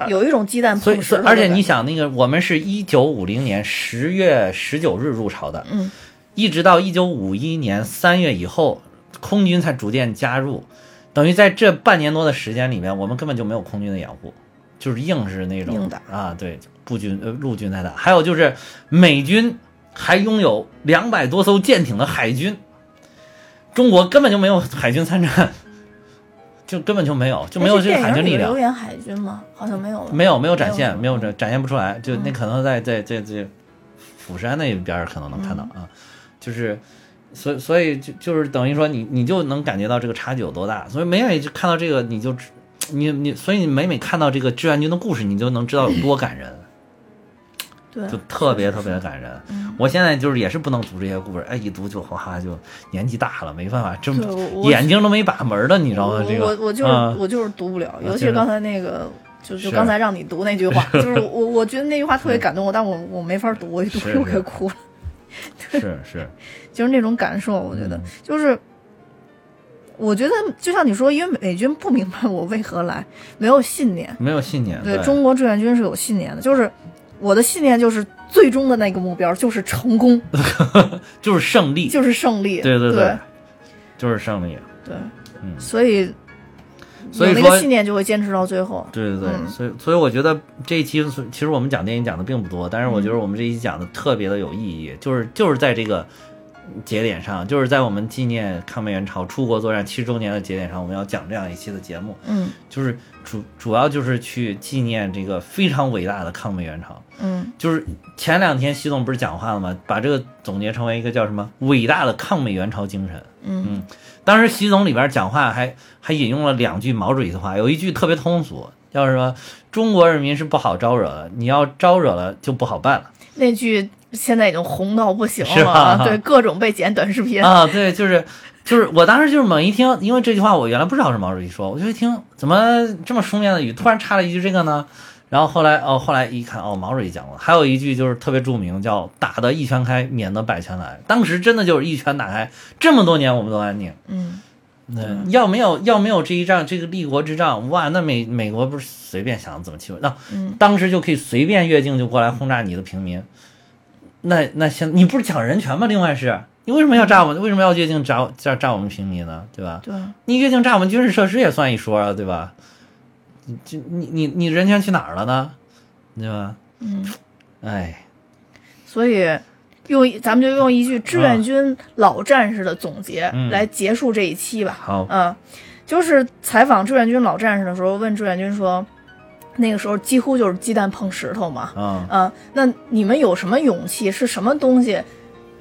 C: 有一种鸡蛋
D: 所以而且你想那个我们是一九五零年十月十九日入朝的，
C: 嗯，
D: 一直到一九五一年三月以后，空军才逐渐加入，等于在这半年多的时间里面，我们根本就没有空军的掩护，就是硬是那种啊，对，步军呃陆军在打，还有就是美军还拥有两百多艘舰艇的海军，中国根本就没有海军参战，就根本就没有，就没有这个海军力量。
C: 留。言海军吗？好像没有了。
D: 没有没有展现，
C: 没有
D: 展展现不出来，就那
C: 嗯
D: 可能在在在在釜山那边可能能看到
C: 嗯。
D: 啊，就是所以所以就就是等于说你你就能感觉到这个差距有多大，所以每每就看到这个你就知你你所以你每每看到这个志愿军的故事，你就能知道有多感人，
C: 对，
D: 就特别特别的感人。
C: 嗯
D: 我现在就是也是不能读这些故事，哎，一读就哗就年纪大了，没办法，这
C: 对我我
D: 眼睛都没把门儿的，你知道吗？这个
C: 我我就是、
D: 啊
C: 我就是读不了，尤其
D: 是
C: 是刚才那个。就就是刚才让你读那句话，就是我我觉得那句话特别感动我，但我我没法读，我一读
D: 是
C: 就给哭了，
D: 是是，
C: 就是那种感受，我觉得、
D: 嗯
C: 就是，我觉得就像你说，因为美军不明白我为何来，没有信念，
D: 没有信念，
C: 对中国志愿军是有信念的，就是我的信念就是最终的那个目标就是成功，
D: 就是胜利，
C: 就是胜利，
D: 对对
C: 对。
D: 就是胜利。
C: 对。
D: 嗯。
C: 所以
D: 所以
C: 那个信念就会坚持到最后。
D: 对对对，
C: 嗯。
D: 所以所以我觉得这一期其实我们讲电影讲的并不多，但是我觉得
C: 嗯
D: 我们这一期讲的特别的有意义，就是就是在这个节点上，就是在我们纪念抗美援朝出国作战七十周年的节点上，我们要讲这样一期的节目，
C: 嗯
D: 就是主主要就是去纪念这个非常伟大的抗美援朝。
C: 嗯
D: 就是前两天习总不是讲话了吗？把这个总结成为一个叫什么伟大的抗美援朝精神。
C: 嗯
D: 当时习总里边讲话还还引用了两句毛主席的话，有一句特别通俗，叫什么？中国人民是不好招惹的，你要招惹了就不好办了
C: 那句现在已经红到不行了啊，对，各种被剪短视频。
D: 啊！对，就是就是我当时就是猛一听，因为这句话我原来不知道是毛主席说，我就一听怎么这么书面的语，突然插了一句这个呢？然后后来哦，后来一看哦，毛主席讲过，还有一句就是特别著名，叫“打得一拳开，免得百拳来”。当时真的就是一拳打开，这么多年我们都安宁。
C: 嗯，
D: 那要没有要没有这一仗，这个立国之仗，哇，那美美国不是随便想怎么欺负，那、
C: 嗯
D: 当时就可以随便越境就过来轰炸你的平民。那那现你不是讲人权吗？另外是你为什么要炸我们？为什么要越境炸炸炸我们平民呢？对吧？
C: 对，
D: 你越境炸我们军事设施也算一说啊，对吧？你你你你人权去哪儿了呢？对吧？
C: 嗯，
D: 哎，
C: 所以用咱们就用一句志愿军老战士的总结来结束这一期吧。
D: 好，
C: 嗯，就是采访志愿军老战士的时候，问志愿军说，那个时候几乎就是鸡蛋碰石头嘛。
D: 啊、
C: 嗯，那你们有什么勇气？是什么东西？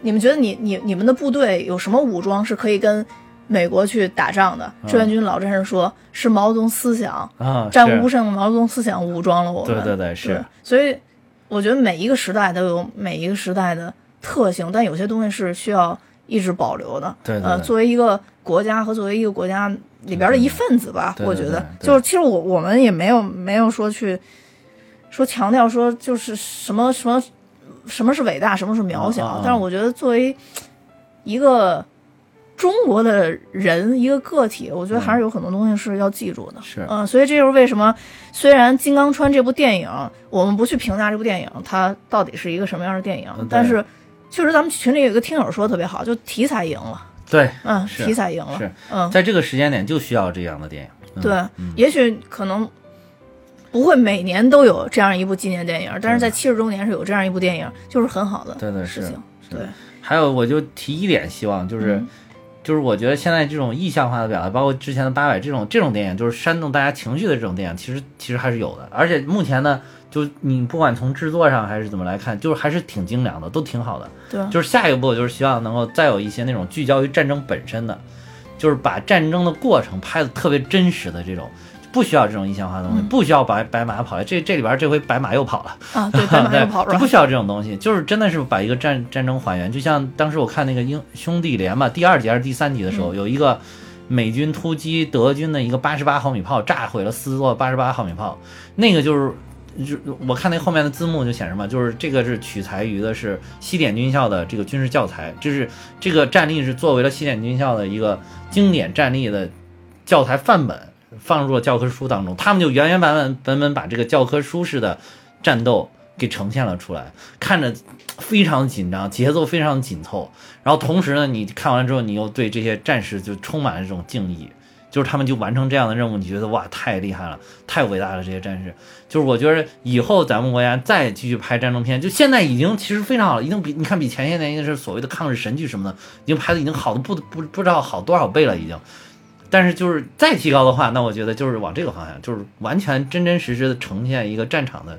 C: 你们觉得你你你们的部队有什么武装是可以跟美国去打仗的？志愿军老战士说，是毛泽东思想，
D: 啊，
C: 战无不胜的毛泽东思想武装了我们。
D: 对对对是
C: 所以我觉得每一个时代都有每一个时代的特性，但有些东西是需要一直保留的。呃，
D: 对对对。
C: 作为一个国家和作为一个国家里边的一份子吧，我觉得就是其实我我们也没有没有说去说强调说就是什么什么什么是伟大，什么是渺小，但是我觉得作为一个中国的人一个个体，我觉得还是有很多东西是要记住的。
D: 是。
C: 嗯、所以这就是为什么虽然《金刚川》这部电影，我们不去评价这部电影它到底是一个什么样的电影，
D: 嗯
C: 但是确实咱们群里有一个听友说的特别好，就题材赢了。
D: 对，
C: 嗯，
D: 是
C: 题材赢了，
D: 是。
C: 嗯，
D: 在这个时间点就需要这样的电影。嗯。
C: 对，
D: 嗯。
C: 也许可能不会每年都有这样一部纪念电影，但是在七十周年是有这样一部电影，就是很好的
D: 对对是
C: 事情。对，
D: 还有，我就提一点希望，就是、
C: 嗯。
D: 就是我觉得现在这种意象化的表达，包括之前的八佰这种这种电影，就是煽动大家情绪的这种电影，其实其实还是有的。而且目前呢，就你不管从制作上还是怎么来看，就是还是挺精良的，都挺好的。
C: 对，
D: 就是下一步就是希望能够再有一些那种聚焦于战争本身的，就是把战争的过程拍的特别真实的这种，不需要这种印象化的东西，不需要白白马跑来。这这里边这回白马又跑了。
C: 啊，对，白马又跑
D: 了 不。需要这种东西，就是真的是把一个战战争还原，就像当时我看那个英兄弟连嘛，第二集还是第三集的时候，有一个美军突击德军的一个八十八毫米炮，炸毁了四座八十八毫米炮，那个就是。就我看那后面的字幕就显示嘛，就是这个是取材于的是西点军校的这个军事教材，就是这个战例是作为了西点军校的一个经典战例的教材范本放入了教科书当中，他们就原原本本本本把这个教科书式的战斗给呈现了出来，看着非常紧张，节奏非常紧凑。然后同时呢，你看完之后，你又对这些战士就充满了这种敬意，就是他们就完成这样的任务，你觉得哇，太厉害了，太伟大了，这些战士。就是我觉得以后咱们国家再继续拍战争片，就现在已经其实非常好了，已经比你看比前些年应该是所谓的抗日神剧什么的，已经拍的已经好的不不不知道好多少倍了已经。但是就是再提高的话，那我觉得就是往这个方向，就是完全真真实实的呈现一个战场的，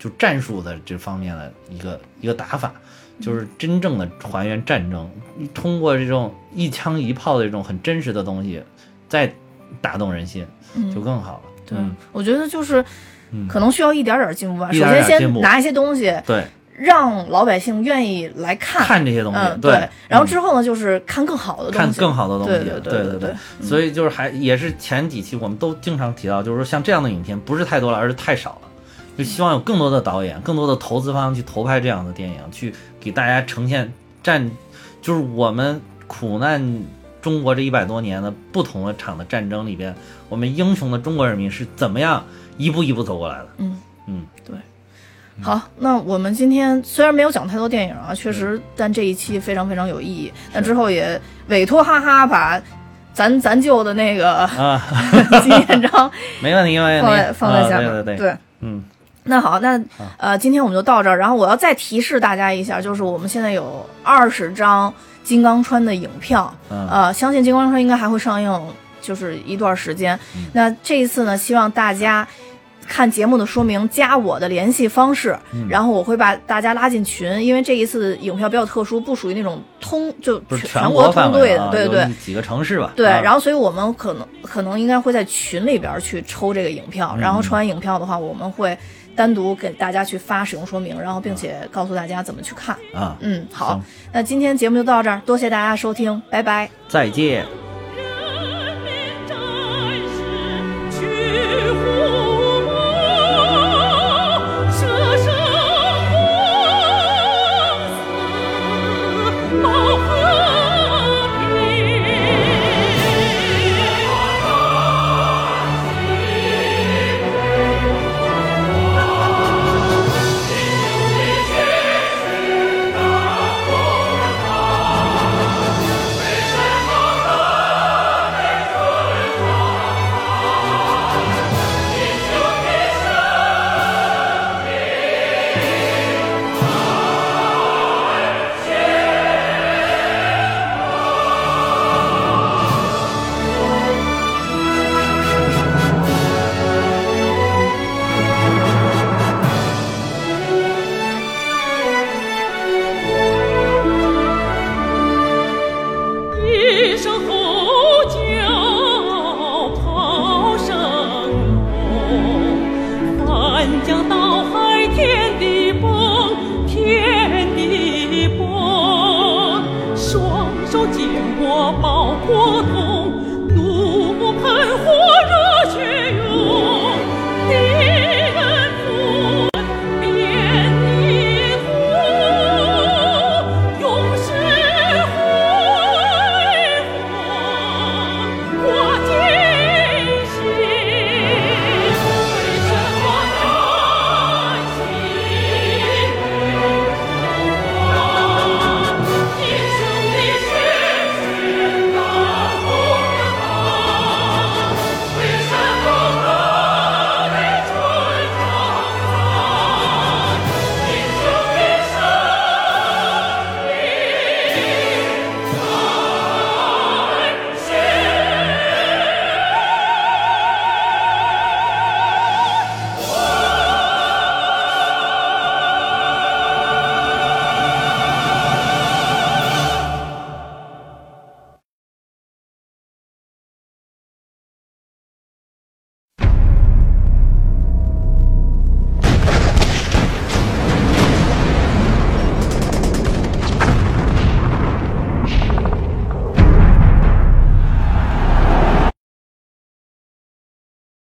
D: 就战术的这方面的一个一个打法，就是真正的还原战争，通过这种一枪一炮的这种很真实的东西，再打动人心，就更好了。
C: 对
D: 嗯，
C: 我觉得就是
D: 嗯
C: 可能需要一点点进步吧。
D: 一
C: 首先先拿一些东西，
D: 对，
C: 让老百姓愿意来看。
D: 看这些东西，
C: 嗯，
D: 对，
C: 然后
D: 嗯
C: 之后呢，就是看更好的东西，
D: 看更好的东西，
C: 对
D: 对
C: 对
D: 对所以就是还也是前几期我们都经常提到，就是说像这样的影片不是太多了，而是太少了。就希望有更多的导演、更多的投资方去投拍这样的电影，去给大家呈现战，就是我们苦难中国这一百多年的不同的场的战争里边，我们英雄的中国人民是怎么样一步一步走过来的。
C: 嗯
D: 嗯，对
C: 好，那我们今天虽然没有讲太多电影啊，确实，但这一期非常非常有意义。那之后也委托哈哈把咱咱舅的那个
D: 啊，
C: 纪念章
D: 没问题，没问题，
C: 放在放在下面。
D: 啊对对
C: 对，
D: 嗯，
C: 那好，那呃，今天我们就到这儿。然后我要再提示大家一下，就是我们现在有二十张金刚川的影票，
D: 嗯
C: 呃，相信金刚川应该还会上映，就是一段时间。
D: 嗯
C: 那这一次呢，希望大家。看节目的说明，加我的联系方式，
D: 嗯
C: 然后我会把大家拉进群，因为这一次影票比较特殊，不属于那种通就全
D: 全
C: 国通兑的，对对
D: 有几个城市吧。
C: 对，
D: 啊
C: 然后所以我们可能可能应该会在群里边去抽这个影票，然后
D: 嗯
C: 抽完影票的话，我们会单独给大家去发使用说明，然后并且告诉大家怎么去看。
D: 啊，
C: 嗯，好，那今天节目就到这儿，多谢大家收听，拜拜。
D: 再见。